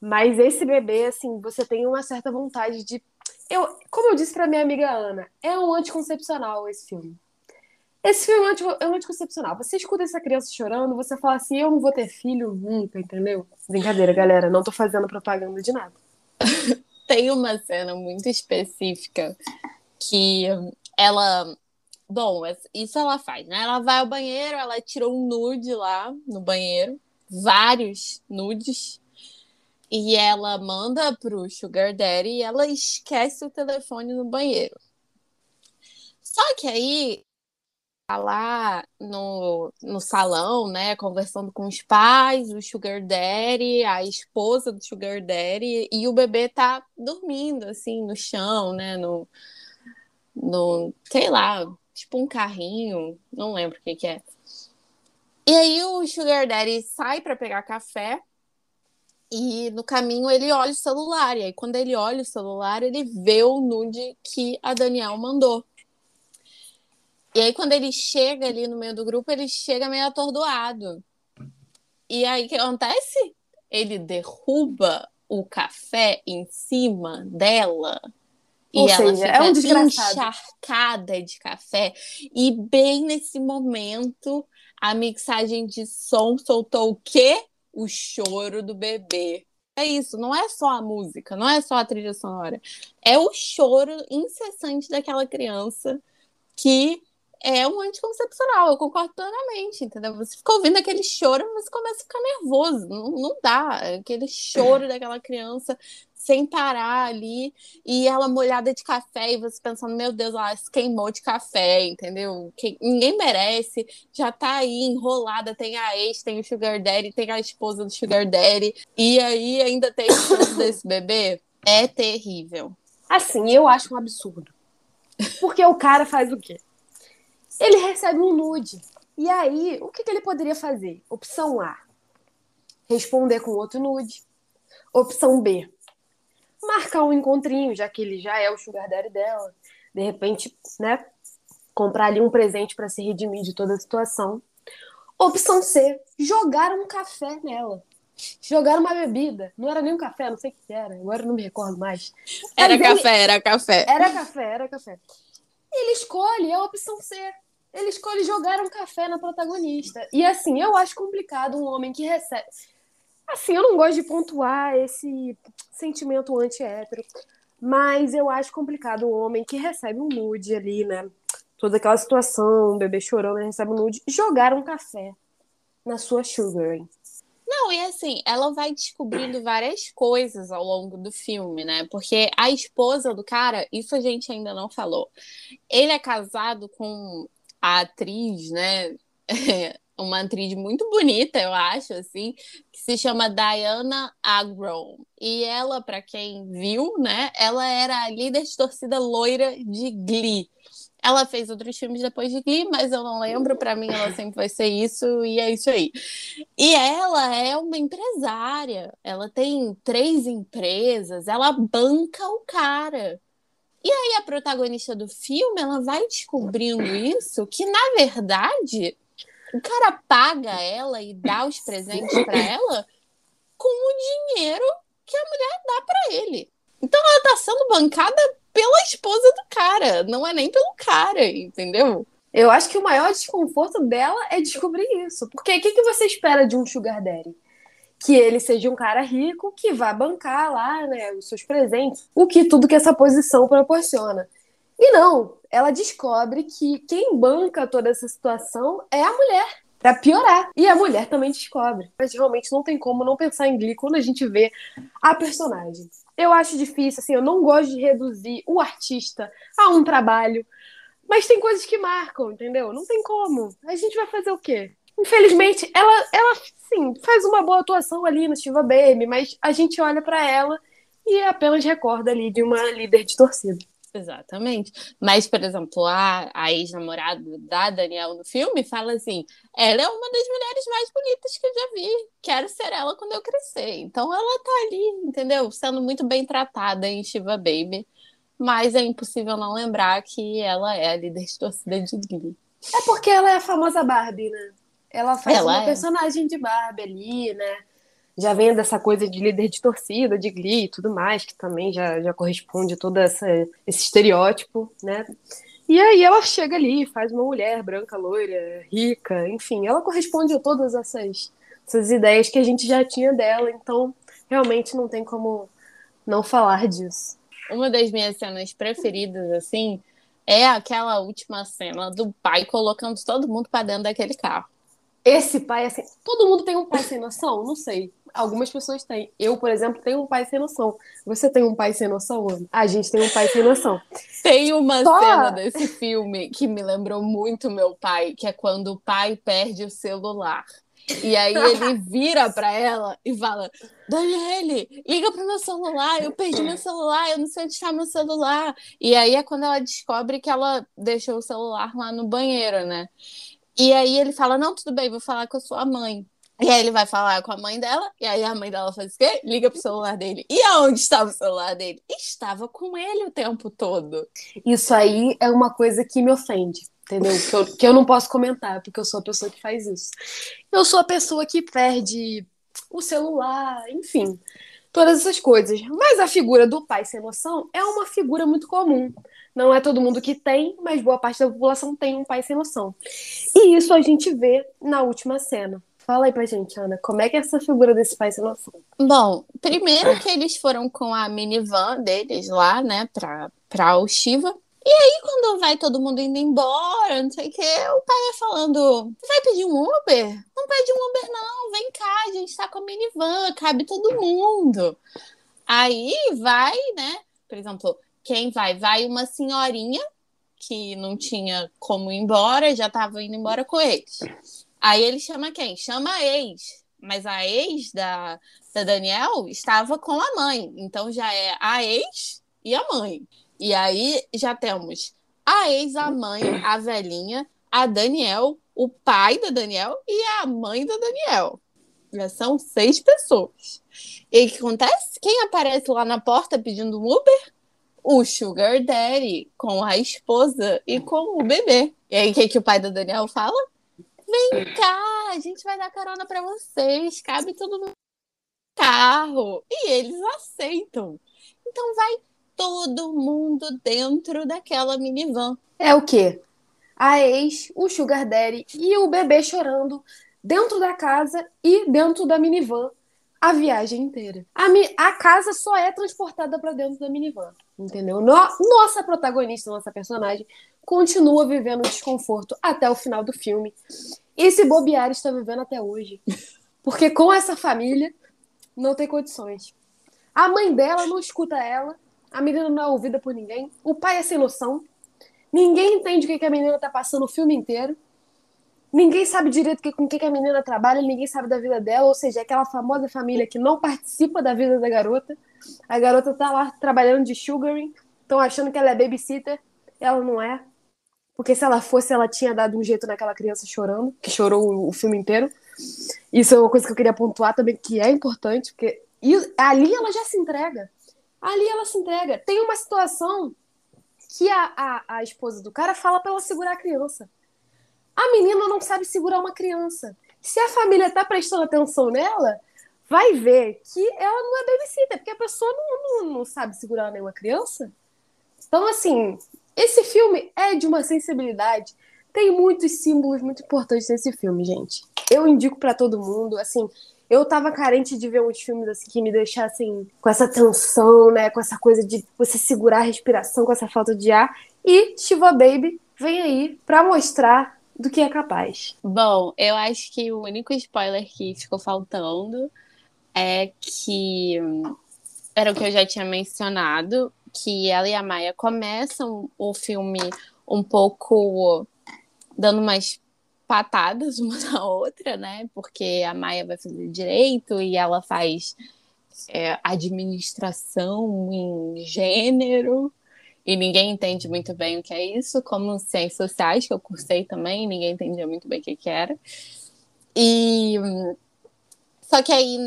Mas esse bebê, assim, você tem uma certa vontade de. Eu, como eu disse pra minha amiga Ana, é um anticoncepcional esse filme. Esse filme é, é um anticoncepcional. Você escuta essa criança chorando, você fala assim: eu não vou ter filho nunca, entendeu? Brincadeira, galera. Não tô fazendo propaganda de nada. Tem uma cena muito específica que ela. Bom, isso ela faz, né? Ela vai ao banheiro, ela tirou um nude lá no banheiro, vários nudes, e ela manda pro Sugar Daddy e ela esquece o telefone no banheiro. Só que aí tá lá no, no salão, né, conversando com os pais, o Sugar Daddy, a esposa do Sugar Daddy, e o bebê tá dormindo, assim, no chão, né, no, no sei lá, tipo um carrinho, não lembro o que que é. E aí o Sugar Daddy sai para pegar café, e no caminho ele olha o celular, e aí quando ele olha o celular, ele vê o nude que a Daniel mandou. E aí, quando ele chega ali no meio do grupo, ele chega meio atordoado. E aí, o que acontece? Ele derruba o café em cima dela. Ou e ela seja, fica é um desgraçado. encharcada de café. E bem nesse momento, a mixagem de som soltou o quê? O choro do bebê. É isso, não é só a música, não é só a trilha sonora. É o choro incessante daquela criança que é um anticoncepcional, eu concordo plenamente, entendeu? Você fica ouvindo aquele choro, mas você começa a ficar nervoso, não, não dá, aquele choro daquela criança sem parar ali, e ela molhada de café, e você pensando, meu Deus, ela se queimou de café, entendeu? Ninguém merece, já tá aí enrolada, tem a ex, tem o Sugar Daddy, tem a esposa do Sugar Daddy, e aí ainda tem o desse bebê, é terrível. Assim, eu acho um absurdo. Porque o cara faz o quê? Ele recebe um nude. E aí, o que, que ele poderia fazer? Opção A: responder com outro nude. Opção B: marcar um encontrinho, já que ele já é o sugar daddy dela. De repente, né? Comprar ali um presente para se redimir de toda a situação. Opção C: jogar um café nela. Jogar uma bebida. Não era nem um café, não sei o que era. Agora eu não me recordo mais. Era Mas ele- café, era café. Era café, era café. Ele escolhe a opção C. Ele escolhe jogar um café na protagonista. E assim, eu acho complicado um homem que recebe. Assim, eu não gosto de pontuar esse sentimento anti-hétero, mas eu acho complicado um homem que recebe um nude ali, né? Toda aquela situação, um bebê chorando, recebe um nude, jogar um café na sua sugaring. Não, e assim, ela vai descobrindo várias coisas ao longo do filme, né? Porque a esposa do cara, isso a gente ainda não falou. Ele é casado com a atriz, né? Uma atriz muito bonita, eu acho, assim, que se chama Diana Agron. E ela, para quem viu, né? Ela era a líder de torcida loira de Glee. Ela fez outros filmes depois de Glee, mas eu não lembro. Para mim, ela sempre vai ser isso, e é isso aí. E ela é uma empresária. Ela tem três empresas, ela banca o cara. E aí a protagonista do filme, ela vai descobrindo isso, que na verdade o cara paga ela e dá os presentes para ela com o dinheiro que a mulher dá para ele. Então ela tá sendo bancada pela esposa do cara, não é nem pelo cara, entendeu? Eu acho que o maior desconforto dela é descobrir isso. Porque o que, que você espera de um sugar daddy? Que ele seja um cara rico que vá bancar lá, né, os seus presentes, o que tudo que essa posição proporciona. E não, ela descobre que quem banca toda essa situação é a mulher, pra piorar. E a mulher também descobre. Mas realmente não tem como não pensar em Glee quando a gente vê a personagem. Eu acho difícil, assim, eu não gosto de reduzir o artista a um trabalho. Mas tem coisas que marcam, entendeu? Não tem como. A gente vai fazer o quê? Infelizmente, ela, ela sim, faz uma boa atuação ali no Shiva Baby, mas a gente olha pra ela e apenas recorda ali de uma líder de torcida. Exatamente. Mas, por exemplo, a, a ex-namorada da Daniel no filme fala assim: ela é uma das mulheres mais bonitas que eu já vi. Quero ser ela quando eu crescer. Então ela tá ali, entendeu? Sendo muito bem tratada em Shiva Baby. mas é impossível não lembrar que ela é a líder de torcida de Glee. É porque ela é a famosa Barbie, né? Ela faz Ela uma é. personagem de Barbie ali, né? Já vem dessa coisa de líder de torcida, de Glee e tudo mais, que também já, já corresponde a todo essa, esse estereótipo, né? E aí ela chega ali, faz uma mulher branca, loira, rica, enfim, ela corresponde a todas essas, essas ideias que a gente já tinha dela, então realmente não tem como não falar disso. Uma das minhas cenas preferidas, assim, é aquela última cena do pai colocando todo mundo pra dentro daquele carro. Esse pai, assim, todo mundo tem um pai sem noção? Não sei. Algumas pessoas têm. Eu, por exemplo, tenho um pai sem noção. Você tem um pai sem noção, Ana? A gente tem um pai sem noção. Tem uma Só- cena desse filme que me lembrou muito meu pai, que é quando o pai perde o celular. E aí ele vira pra ela e fala: Daniele, liga pro meu celular, eu perdi meu celular, eu não sei onde está meu celular. E aí é quando ela descobre que ela deixou o celular lá no banheiro, né? E aí ele fala: Não, tudo bem, vou falar com a sua mãe. E aí ele vai falar com a mãe dela, e aí a mãe dela faz o quê? Liga pro celular dele. E aonde estava o celular dele? Estava com ele o tempo todo. Isso aí é uma coisa que me ofende, entendeu? Que eu, que eu não posso comentar, porque eu sou a pessoa que faz isso. Eu sou a pessoa que perde o celular, enfim, todas essas coisas. Mas a figura do pai sem noção é uma figura muito comum. Não é todo mundo que tem, mas boa parte da população tem um pai sem noção. E isso a gente vê na última cena. Fala aí pra gente, Ana, como é que é essa figura desse pai sem noção? Bom, primeiro que eles foram com a minivan deles lá, né, pra, pra o Shiva. E aí, quando vai todo mundo indo embora, não sei o quê, o pai vai falando: vai pedir um Uber? Não pede um Uber, não, vem cá, a gente tá com a minivan, cabe todo mundo. Aí vai, né? Por exemplo, quem vai? Vai uma senhorinha que não tinha como ir embora, já tava indo embora com eles. Aí ele chama quem? Chama a ex. Mas a ex da, da Daniel estava com a mãe. Então já é a ex e a mãe. E aí já temos a ex, a mãe, a velhinha, a Daniel, o pai da Daniel e a mãe da Daniel. Já são seis pessoas. E o que acontece? Quem aparece lá na porta pedindo um Uber? O Sugar Daddy, com a esposa e com o bebê. E aí o que, que o pai da Daniel fala? Vem cá, a gente vai dar carona pra vocês, cabe tudo no carro. E eles aceitam. Então vai todo mundo dentro daquela minivan. É o quê? A ex, o Sugar Daddy e o bebê chorando dentro da casa e dentro da minivan a viagem inteira. A, mi- a casa só é transportada para dentro da minivan, entendeu? No- nossa protagonista, nossa personagem, continua vivendo desconforto até o final do filme. E se bobear, está vivendo até hoje. Porque com essa família, não tem condições. A mãe dela não escuta ela, a menina não é ouvida por ninguém, o pai é sem noção, ninguém entende o que que a menina tá passando o filme inteiro, ninguém sabe direito com o que que a menina trabalha, ninguém sabe da vida dela, ou seja, é aquela famosa família que não participa da vida da garota. A garota tá lá trabalhando de sugaring, estão achando que ela é babysitter, ela não é. Porque se ela fosse, ela tinha dado um jeito naquela criança chorando, que chorou o, filme inteiro. Isso é uma coisa que eu queria pontuar também, que é importante, porque ali ela já se entrega. Ali ela se entrega. Tem uma situação que a, a, a esposa do cara fala pra ela segurar a criança. A menina não sabe segurar uma criança. Se a família tá prestando atenção nela, vai ver que ela não é babysitter, porque a pessoa não, não, não sabe segurar nenhuma criança. Então, assim, esse filme é de uma sensibilidade. Tem muitos símbolos muito importantes nesse filme, gente. Eu indico pra todo mundo, assim, eu tava carente de ver uns filmes assim que me deixassem com essa tensão, né, com essa coisa de você segurar a respiração com essa falta de ar. E Shiva Baby vem aí pra mostrar do que é capaz. Bom, eu acho que o único spoiler que ficou faltando é que hum, era o que eu já tinha mencionado, que ela e a Maia começam o filme um pouco dando umas patadas uma na outra, né? Porque a Maia vai fazer direito e ela faz é, administração em gênero. E ninguém entende muito bem o que é isso, como ciências sociais, que eu cursei também, ninguém entendia muito bem o que, que era. E hum, Só que aí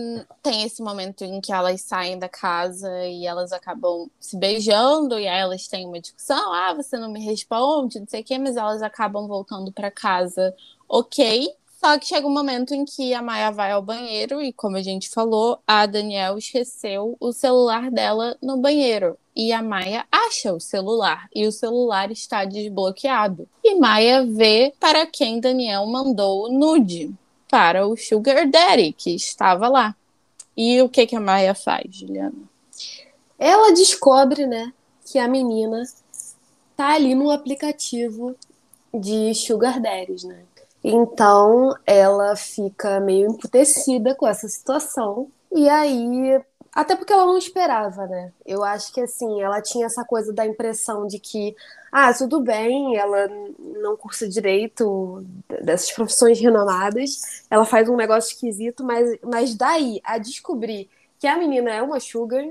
tem esse momento em que elas saem da casa e elas acabam se beijando, e aí elas têm uma discussão: ah, você não me responde, não sei o quê, mas elas acabam voltando para casa, ok. Só que chega um momento em que a Maia vai ao banheiro e, como a gente falou, a Daniel esqueceu o celular dela no banheiro. E a Maia acha o celular e o celular está desbloqueado. E Maia vê para quem Daniel mandou o nude para o Sugar Daddy, que estava lá. E o que, que a Maia faz, Juliana? Ela descobre, né, que a menina tá ali no aplicativo de Sugar Daddies, né? Então ela fica meio emputecida com essa situação. E aí até porque ela não esperava, né? Eu acho que assim, ela tinha essa coisa da impressão de que, ah, tudo bem, ela não cursa direito dessas profissões renomadas, ela faz um negócio esquisito, mas, mas daí a descobrir que a menina é uma sugar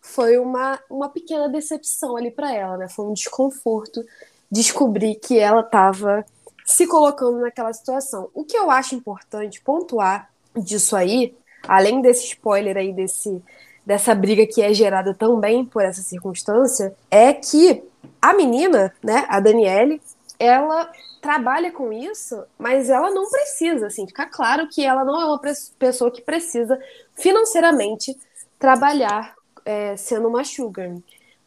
foi uma, uma pequena decepção ali para ela, né? Foi um desconforto descobrir que ela estava se colocando naquela situação. O que eu acho importante pontuar disso aí, além desse spoiler aí desse dessa briga que é gerada também por essa circunstância, é que a menina, né, a Daniele, ela trabalha com isso, mas ela não precisa, assim, fica claro que ela não é uma pessoa que precisa financeiramente trabalhar é, sendo uma sugar.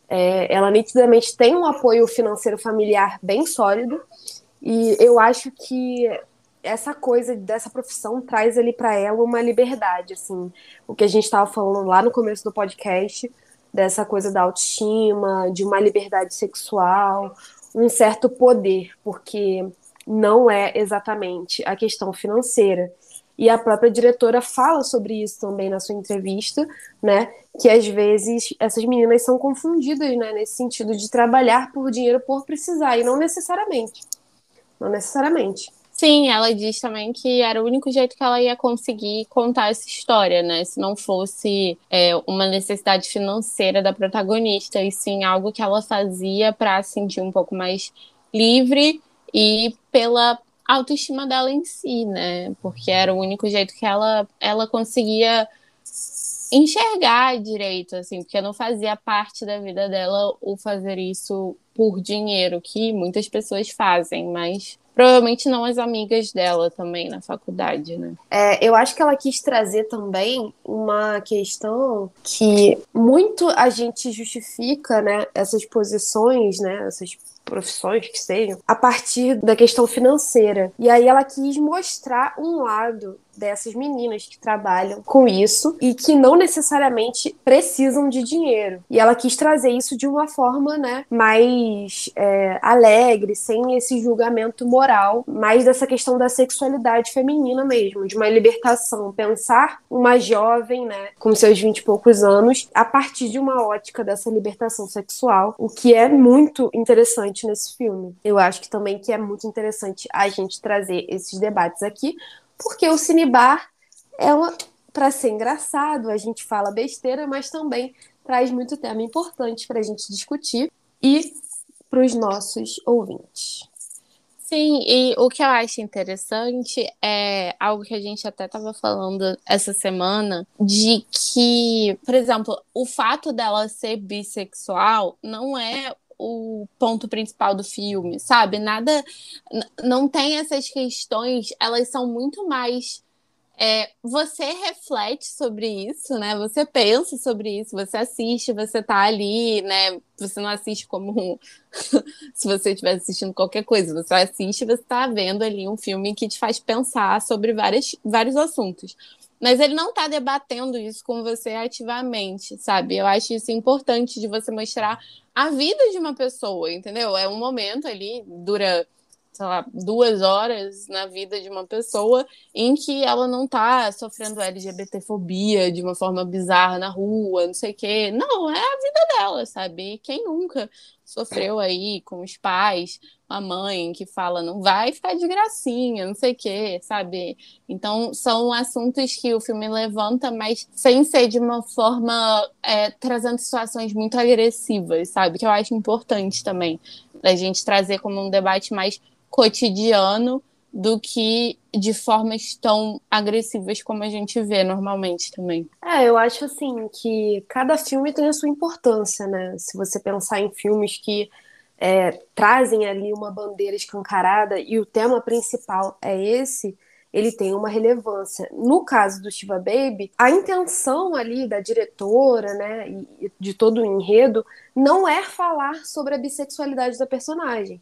É, ela nitidamente tem um apoio financeiro familiar bem sólido, e eu acho que essa coisa dessa profissão traz ali para ela uma liberdade, assim, o que a gente estava falando lá no começo do podcast, dessa coisa da autoestima, de uma liberdade sexual, um certo poder, porque não é exatamente a questão financeira. E a própria diretora fala sobre isso também na sua entrevista, né? Que às vezes essas meninas são confundidas, né? Nesse sentido de trabalhar por dinheiro por precisar, e não necessariamente. Não necessariamente. Sim, ela diz também que era o único jeito que ela ia conseguir contar essa história, né? Se não fosse é, uma necessidade financeira da protagonista, e sim algo que ela fazia para se sentir um pouco mais livre e pela autoestima dela em si, né? Porque era o único jeito que ela, ela conseguia enxergar direito, assim, porque não fazia parte da vida dela o fazer isso por dinheiro, que muitas pessoas fazem, mas Provavelmente não as amigas dela também na faculdade, né? É, eu acho que ela quis trazer também uma questão que muito a gente justifica, né, essas posições, né, essas profissões que sejam, a partir da questão financeira. E aí ela quis mostrar um lado dessas meninas que trabalham com isso e que não necessariamente precisam de dinheiro. E ela quis trazer isso de uma forma, né, mais é, alegre, sem esse julgamento moral, mais dessa questão da sexualidade feminina mesmo, de uma libertação. Pensar uma jovem, né, com seus vinte e poucos anos, a partir de uma ótica dessa libertação sexual, o que é muito interessante nesse filme. Eu acho que também que é muito interessante a gente trazer esses debates aqui, porque o Cinebar é para ser engraçado, a gente fala besteira, mas também traz muito tema importante para a gente discutir e para os nossos ouvintes. Sim, e o que eu acho interessante é algo que a gente até estava falando essa semana, de que, por exemplo, o fato dela ser bissexual não é o ponto principal do filme, sabe? Nada. Não tem essas questões, elas são muito mais. É, você reflete sobre isso, né? Você pensa sobre isso, você assiste, você tá ali, né? Você não assiste como se você estivesse assistindo qualquer coisa, você assiste, você tá vendo ali um filme que te faz pensar sobre várias, vários assuntos. Mas ele não está debatendo isso com você ativamente, sabe? Eu acho isso importante de você mostrar a vida de uma pessoa, entendeu? É um momento ali, dura, sei lá, duas horas na vida de uma pessoa em que ela não tá sofrendo LGBTfobia de uma forma bizarra na rua, não sei o quê. Não, é a vida dela, sabe? quem nunca sofreu aí com os pais, a mãe que fala não vai ficar de gracinha, não sei o quê, sabe? Então são assuntos que o filme levanta, mas sem ser de uma forma é, trazendo situações muito agressivas, sabe? Que eu acho importante também a gente trazer como um debate mais cotidiano do que de formas tão agressivas como a gente vê normalmente também. É, eu acho assim que cada filme tem a sua importância, né? Se você pensar em filmes que é, trazem ali uma bandeira escancarada e o tema principal é esse, ele tem uma relevância. No caso do Shiva Baby, a intenção ali da diretora, né, e de todo o enredo, não é falar sobre a bissexualidade da personagem.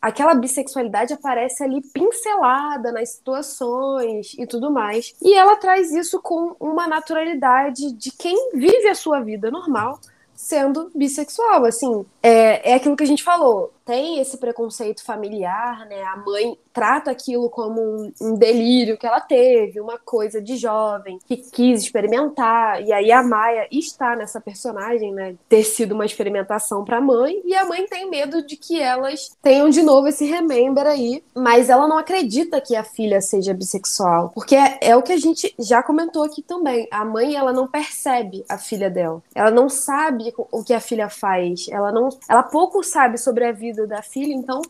Aquela bissexualidade aparece ali pincelada nas situações e tudo mais. E ela traz isso com uma naturalidade de quem vive a sua vida normal sendo bissexual, assim, é, é aquilo que a gente falou, tem esse preconceito familiar, né, a mãe trata aquilo como um, um, delírio que ela teve, uma coisa de jovem, que quis experimentar, e aí a Maia está nessa personagem, né, ter sido uma experimentação para a mãe, e a mãe tem medo de que elas tenham de novo esse remember aí, mas ela não acredita que a filha seja bissexual, porque é, é o que a gente já comentou aqui também, a mãe, ela não percebe a filha dela, ela não sabe o que a filha faz, ela não, ela pouco sabe sobre a vida da filha, então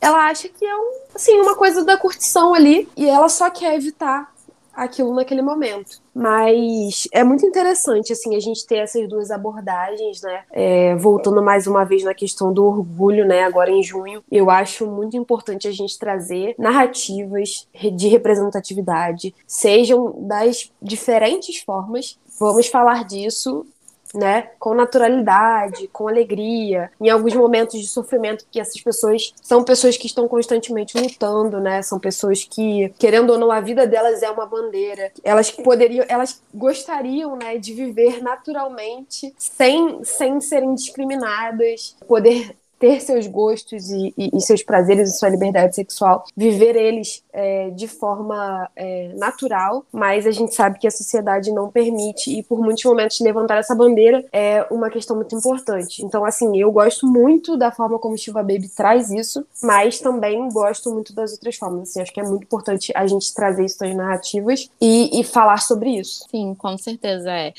ela acha que é um, assim, uma coisa da curtição ali e ela só quer evitar aquilo naquele momento. Mas é muito interessante, assim, a gente ter essas duas abordagens, né? É, voltando mais uma vez na questão do orgulho, né? Agora em junho, eu acho muito importante a gente trazer narrativas de representatividade, sejam das diferentes formas. Vamos falar disso né, com naturalidade, com alegria, em alguns momentos de sofrimento, que essas pessoas são pessoas que estão constantemente lutando, né? São pessoas que, querendo ou não, a vida delas é uma bandeira. Elas poderiam, elas gostariam, né, de viver naturalmente, sem, sem serem discriminadas, poder ter seus gostos e, e, e, seus prazeres e sua liberdade sexual, viver eles é, de forma é, natural, mas a gente sabe que a sociedade não permite e por muitos momentos levantar essa bandeira é uma questão muito importante. Então, assim, eu gosto muito da forma como Shiva Baby traz isso, mas também gosto muito das outras formas. Assim, acho que é muito importante a gente trazer isso nas narrativas e, e falar sobre isso. Sim, com certeza é.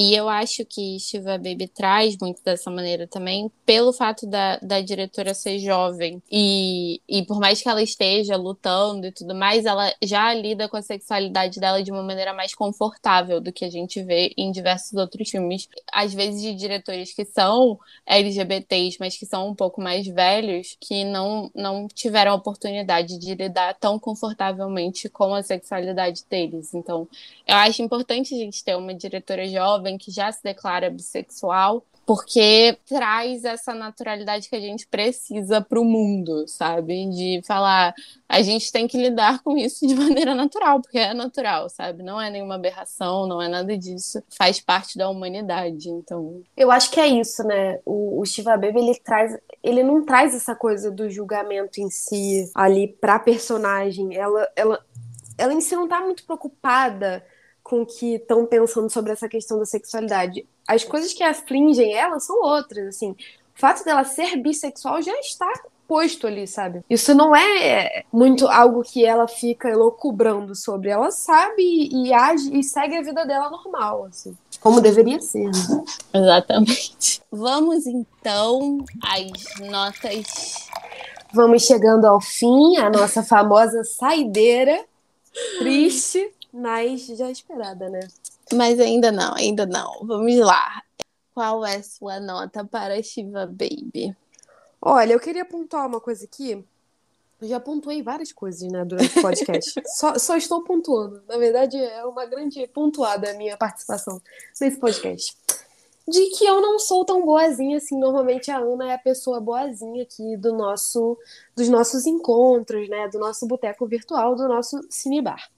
E eu acho que Shiva Baby traz muito dessa maneira também, pelo fato da, da diretora ser jovem. E, e por mais que ela esteja lutando e tudo mais, ela já lida com a sexualidade dela de uma maneira mais confortável do que a gente vê em diversos outros filmes. Às vezes de diretores que são LGBTs, mas que são um pouco mais velhos, que não, não tiveram a oportunidade de lidar tão confortavelmente com a sexualidade deles. Então, eu acho importante a gente ter uma diretora jovem jovem que já se declara bissexual, porque traz essa naturalidade que a gente precisa para o mundo, sabe? De falar, a gente tem que lidar com isso de maneira natural, porque é natural, sabe? Não é nenhuma aberração, não é nada disso, faz parte da humanidade, então. Eu acho que é isso, né? O, o Shiva Baby ele traz, ele não traz essa coisa do julgamento em si ali para personagem. Ela, ela, ela em si não tá muito preocupada com que estão pensando sobre essa questão da sexualidade. As coisas que afligem ela são outras, assim. O fato dela ser bissexual já está posto ali, sabe? Isso não é muito algo que ela fica elocubrando sobre. Ela sabe e age e segue a vida dela normal, assim. Como deveria ser. Né? Exatamente. Vamos então às notas. Vamos chegando ao fim, a nossa famosa saideira. Triste mas já esperada, né? Mas ainda não, ainda não. Vamos lá. Qual é sua nota para Shiva Baby? Olha, eu queria pontuar uma coisa aqui. Eu já pontuei várias coisas, né, durante o podcast. só, só estou pontuando. Na verdade, é uma grande pontuada a minha participação nesse podcast. De que eu não sou tão boazinha assim. Normalmente a Ana é a pessoa boazinha aqui do nosso, dos nossos encontros, né? Do nosso boteco virtual, do nosso cinebar.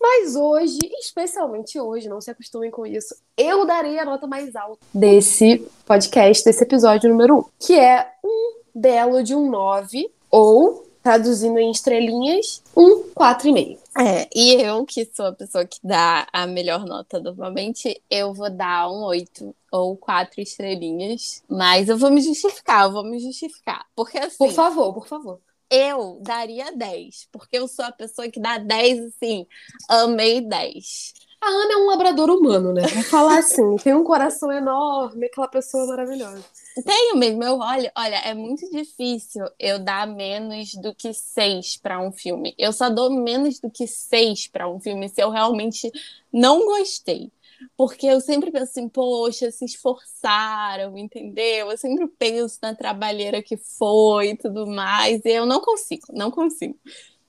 Mas hoje, especialmente hoje, não se acostumem com isso, eu darei a nota mais alta desse podcast, desse episódio número 1, que é um belo de um 9, ou, traduzindo em estrelinhas, um 4,5. É, e eu, que sou a pessoa que dá a melhor nota normalmente, eu vou dar um 8 ou 4 estrelinhas. Mas eu vou me justificar, eu vou me justificar. Porque assim. Por favor, por favor eu daria 10, porque eu sou a pessoa que dá 10 assim, amei 10. A Ana é um labrador humano, né? Vou falar assim, tem um coração enorme, aquela pessoa maravilhosa. Tenho mesmo, eu olho, olha, é muito difícil eu dar menos do que seis para um filme. Eu só dou menos do que seis para um filme se eu realmente não gostei. Porque eu sempre penso assim, poxa, se esforçaram, entendeu? Eu sempre penso na trabalheira que foi e tudo mais, e eu não consigo, não consigo.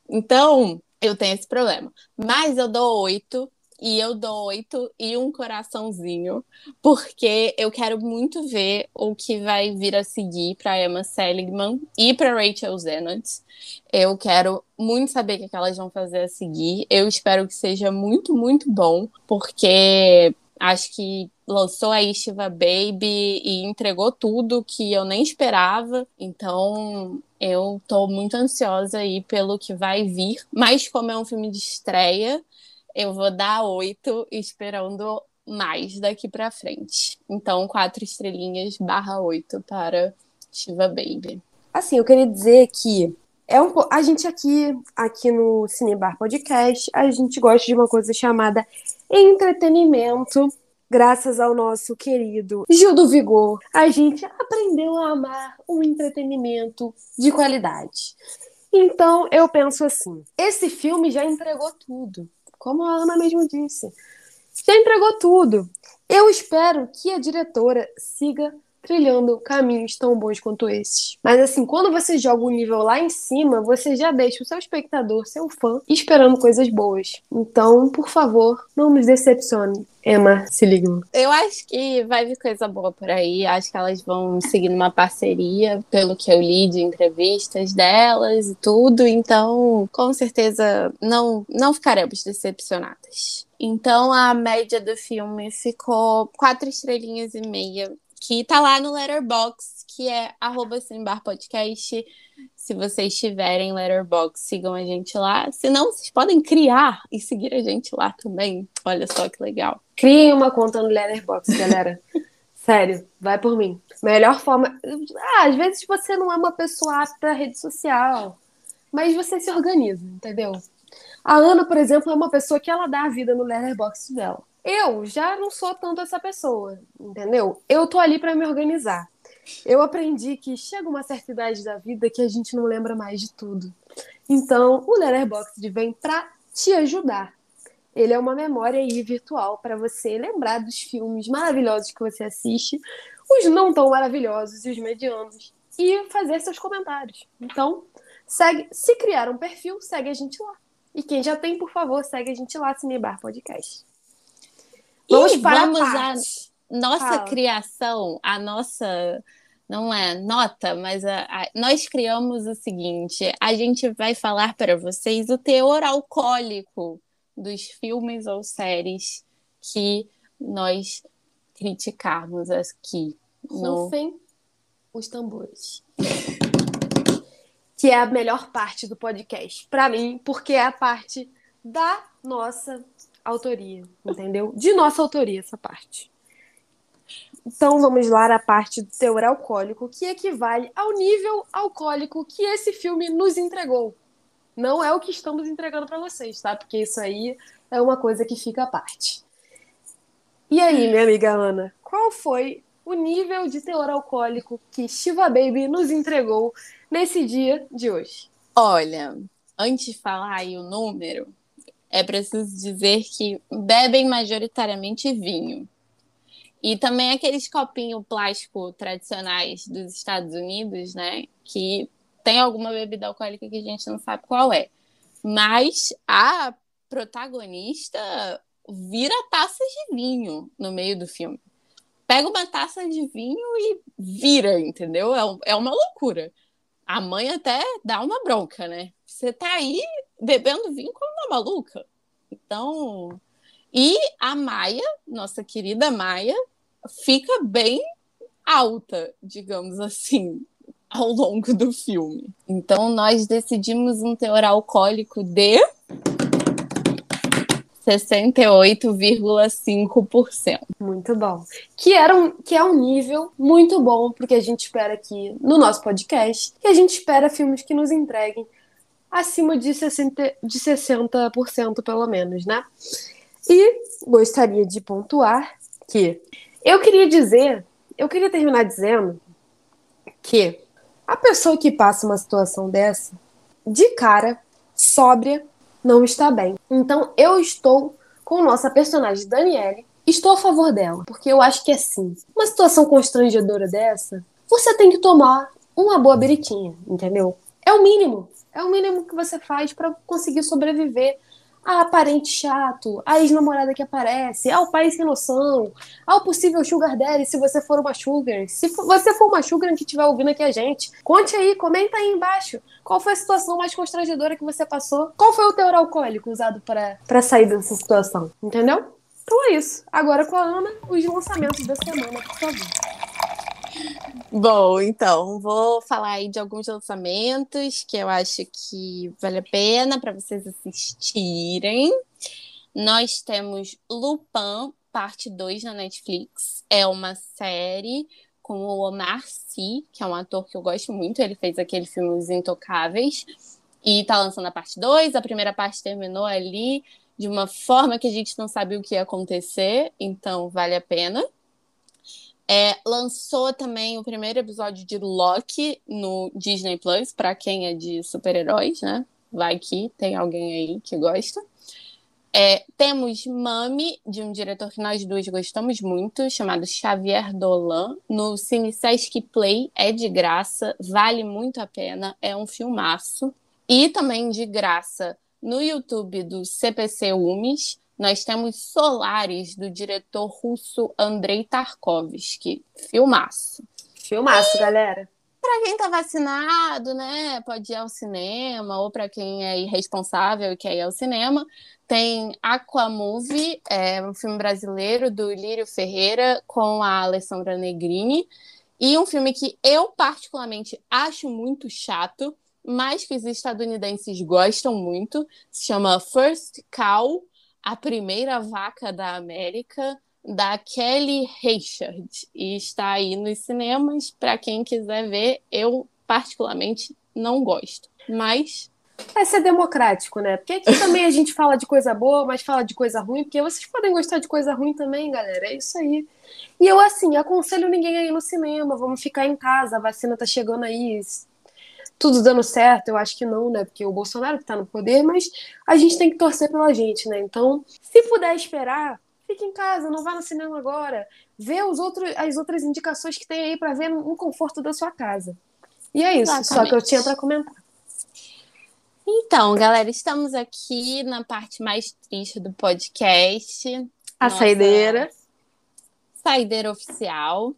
Então, eu tenho esse problema. Mas eu dou oito e eu dou oito e um coraçãozinho, porque eu quero muito ver o que vai vir a seguir para Emma Seligman e para Rachel Zenott. Eu quero muito saber o que elas vão fazer a seguir. Eu espero que seja muito, muito bom, porque acho que lançou a Shiva Baby e entregou tudo que eu nem esperava. Então, eu tô muito ansiosa aí pelo que vai vir. Mas como é um filme de estreia, eu vou dar oito, esperando mais daqui para frente. Então, quatro estrelinhas barra oito para Shiva Baby. Assim, eu queria dizer que é um, a gente aqui, aqui no Cinebar Podcast, a gente gosta de uma coisa chamada entretenimento. Graças ao nosso querido Gil do Vigor, a gente aprendeu a amar um entretenimento de qualidade. Então, eu penso assim: esse filme já entregou tudo como a Ana mesmo disse. Já entregou tudo. Eu espero que a diretora siga trilhando caminhos tão bons quanto esses. Mas assim, quando você joga o nível lá em cima, você já deixa o seu espectador, seu fã, esperando coisas boas. Então, por favor, não nos decepcione. Emma Seligman. Eu acho que vai vir coisa boa por aí. Acho que elas vão seguir uma parceria, pelo que eu li de entrevistas delas e tudo. Então, com certeza, não, não ficaremos decepcionadas. Então, a média do filme ficou quatro estrelinhas e meia que tá lá no Letterbox, que é arroba Podcast. Se vocês tiverem Letterbox, sigam a gente lá. Se não, vocês podem criar e seguir a gente lá também. Olha só que legal. Criem uma conta no Letterbox, galera. Sério, vai por mim. Melhor forma. Ah, às vezes você não é uma pessoa apta à rede social, mas você se organiza, entendeu? A Ana, por exemplo, é uma pessoa que ela dá a vida no Letterbox dela. Eu já não sou tanto essa pessoa, entendeu? Eu tô ali para me organizar. Eu aprendi que chega uma certa idade da vida que a gente não lembra mais de tudo. Então, o Letterboxd vem para te ajudar. Ele é uma memória aí virtual para você lembrar dos filmes maravilhosos que você assiste, os não tão maravilhosos e os medianos, e fazer seus comentários. Então, segue, se criar um perfil, segue a gente lá. E quem já tem, por favor, segue a gente lá, Cinebar Podcast. Vamos e para vamos a, a nossa Fala. criação, a nossa não é nota, mas a, a, nós criamos o seguinte: a gente vai falar para vocês o teor alcoólico dos filmes ou séries que nós criticarmos aqui. Rufem no... os tambores. que é a melhor parte do podcast, para mim, porque é a parte da nossa autoria, entendeu? De nossa autoria, essa parte. Então vamos lá a parte do teor alcoólico, que equivale ao nível alcoólico que esse filme nos entregou. Não é o que estamos entregando para vocês, tá? Porque isso aí é uma coisa que fica à parte. E aí, minha amiga Ana, qual foi o nível de teor alcoólico que Shiva Baby nos entregou nesse dia de hoje? Olha, antes de falar aí o número, é preciso dizer que bebem majoritariamente vinho. E também aqueles copinhos plástico tradicionais dos Estados Unidos, né? Que tem alguma bebida alcoólica que a gente não sabe qual é. Mas a protagonista vira taças de vinho no meio do filme. Pega uma taça de vinho e vira, entendeu? É, é uma loucura. A mãe até dá uma bronca, né? Você tá aí bebendo vinho como uma maluca. Então, e a Maia, nossa querida Maia, fica bem alta, digamos assim, ao longo do filme. Então, nós decidimos um teor alcoólico de 68,5%. Muito bom. Que, era um, que é um nível muito bom porque a gente espera aqui no nosso podcast. E a gente espera filmes que nos entreguem acima de 60%, de 60% pelo menos, né? E gostaria de pontuar que eu queria dizer, eu queria terminar dizendo que a pessoa que passa uma situação dessa, de cara, sóbria, não está bem. Então eu estou com nossa personagem Daniele, estou a favor dela, porque eu acho que é sim. Uma situação constrangedora dessa, você tem que tomar uma boa beritinha, entendeu? É o mínimo. É o mínimo que você faz para conseguir sobreviver a parente chato, a ex-namorada que aparece, ao pai sem noção, ao possível sugar daddy se você for uma sugar. Se você for uma sugar que estiver ouvindo aqui a gente, conte aí, comenta aí embaixo. Qual foi a situação mais constrangedora que você passou? Qual foi o teor alcoólico usado para sair dessa situação? Entendeu? Então é isso. Agora com a Ana, os lançamentos da semana, por favor. Bom, então, vou falar aí de alguns lançamentos que eu acho que vale a pena para vocês assistirem. Nós temos Lupin, parte 2 na Netflix. É uma série com o Omar Sy, que é um ator que eu gosto muito. Ele fez aquele filme Os Intocáveis. E tá lançando a parte 2. A primeira parte terminou ali de uma forma que a gente não sabia o que ia acontecer, então vale a pena. É, lançou também o primeiro episódio de Loki no Disney Plus, para quem é de super-heróis, né? Vai que tem alguém aí que gosta. É, temos Mami, de um diretor que nós dois gostamos muito, chamado Xavier Dolan, no Cine Sesc Play. É de graça, vale muito a pena, é um filmaço. E também de graça no YouTube do CPC UMES, nós temos Solares, do diretor russo Andrei Tarkovsky. Filmaço. Filmaço, e... galera. Para quem tá vacinado, né, pode ir ao cinema, ou para quem é irresponsável e quer ir ao cinema, tem Aquamovie, é um filme brasileiro do Lírio Ferreira com a Alessandra Negrini, e um filme que eu particularmente acho muito chato, mas que os estadunidenses gostam muito, se chama First Cow, a primeira vaca da América, da Kelly Richard. E está aí nos cinemas. Para quem quiser ver, eu particularmente não gosto. Mas. É ser democrático, né? Porque aqui também a gente fala de coisa boa, mas fala de coisa ruim, porque vocês podem gostar de coisa ruim também, galera. É isso aí. E eu, assim, aconselho ninguém a ir no cinema, vamos ficar em casa, a vacina tá chegando aí, tudo dando certo, eu acho que não, né? Porque o Bolsonaro que tá no poder, mas a gente tem que torcer pela gente, né? Então, se puder esperar, fique em casa, não vá no cinema agora. Vê os outros, as outras indicações que tem aí para ver no conforto da sua casa. E é isso, Exatamente. só que eu tinha para comentar. Então, galera, estamos aqui na parte mais triste do podcast. A saideira. Saideira oficial.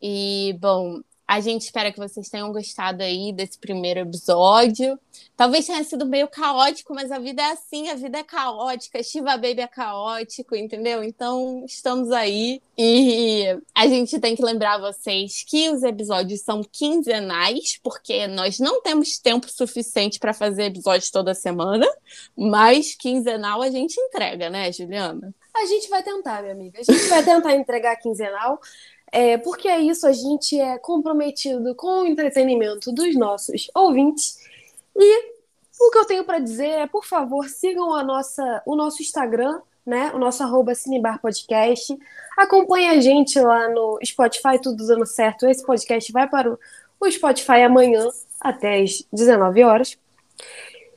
E, bom, a gente espera que vocês tenham gostado aí desse primeiro episódio. Talvez tenha sido meio caótico, mas a vida é assim, a vida é caótica. Shiva Baby é caótico, entendeu? Então, estamos aí. E a gente tem que lembrar vocês que os episódios são quinzenais, porque nós não temos tempo suficiente para fazer episódios toda semana, mas quinzenal a gente entrega, né, Juliana? A gente vai tentar, minha amiga. A gente vai tentar entregar quinzenal. É, porque é isso, a gente é comprometido com o entretenimento dos nossos ouvintes. E o que eu tenho para dizer é, por favor, sigam a nossa, o nosso Instagram, né? O nosso arroba Cinebar Podcast. Acompanhe a gente lá no Spotify, tudo dando certo. Esse podcast vai para o, Spotify amanhã, até as 19 horas.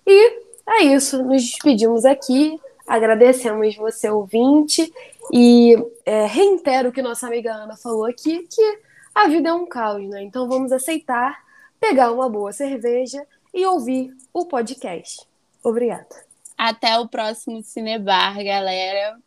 E é isso, nos despedimos aqui. Agradecemos você, ouvinte, e é, reitero o que nossa amiga Ana falou aqui, que a vida é um caos, né? Então vamos aceitar, pegar uma boa cerveja e ouvir o podcast. Obrigada. Até o próximo Cinebar, galera.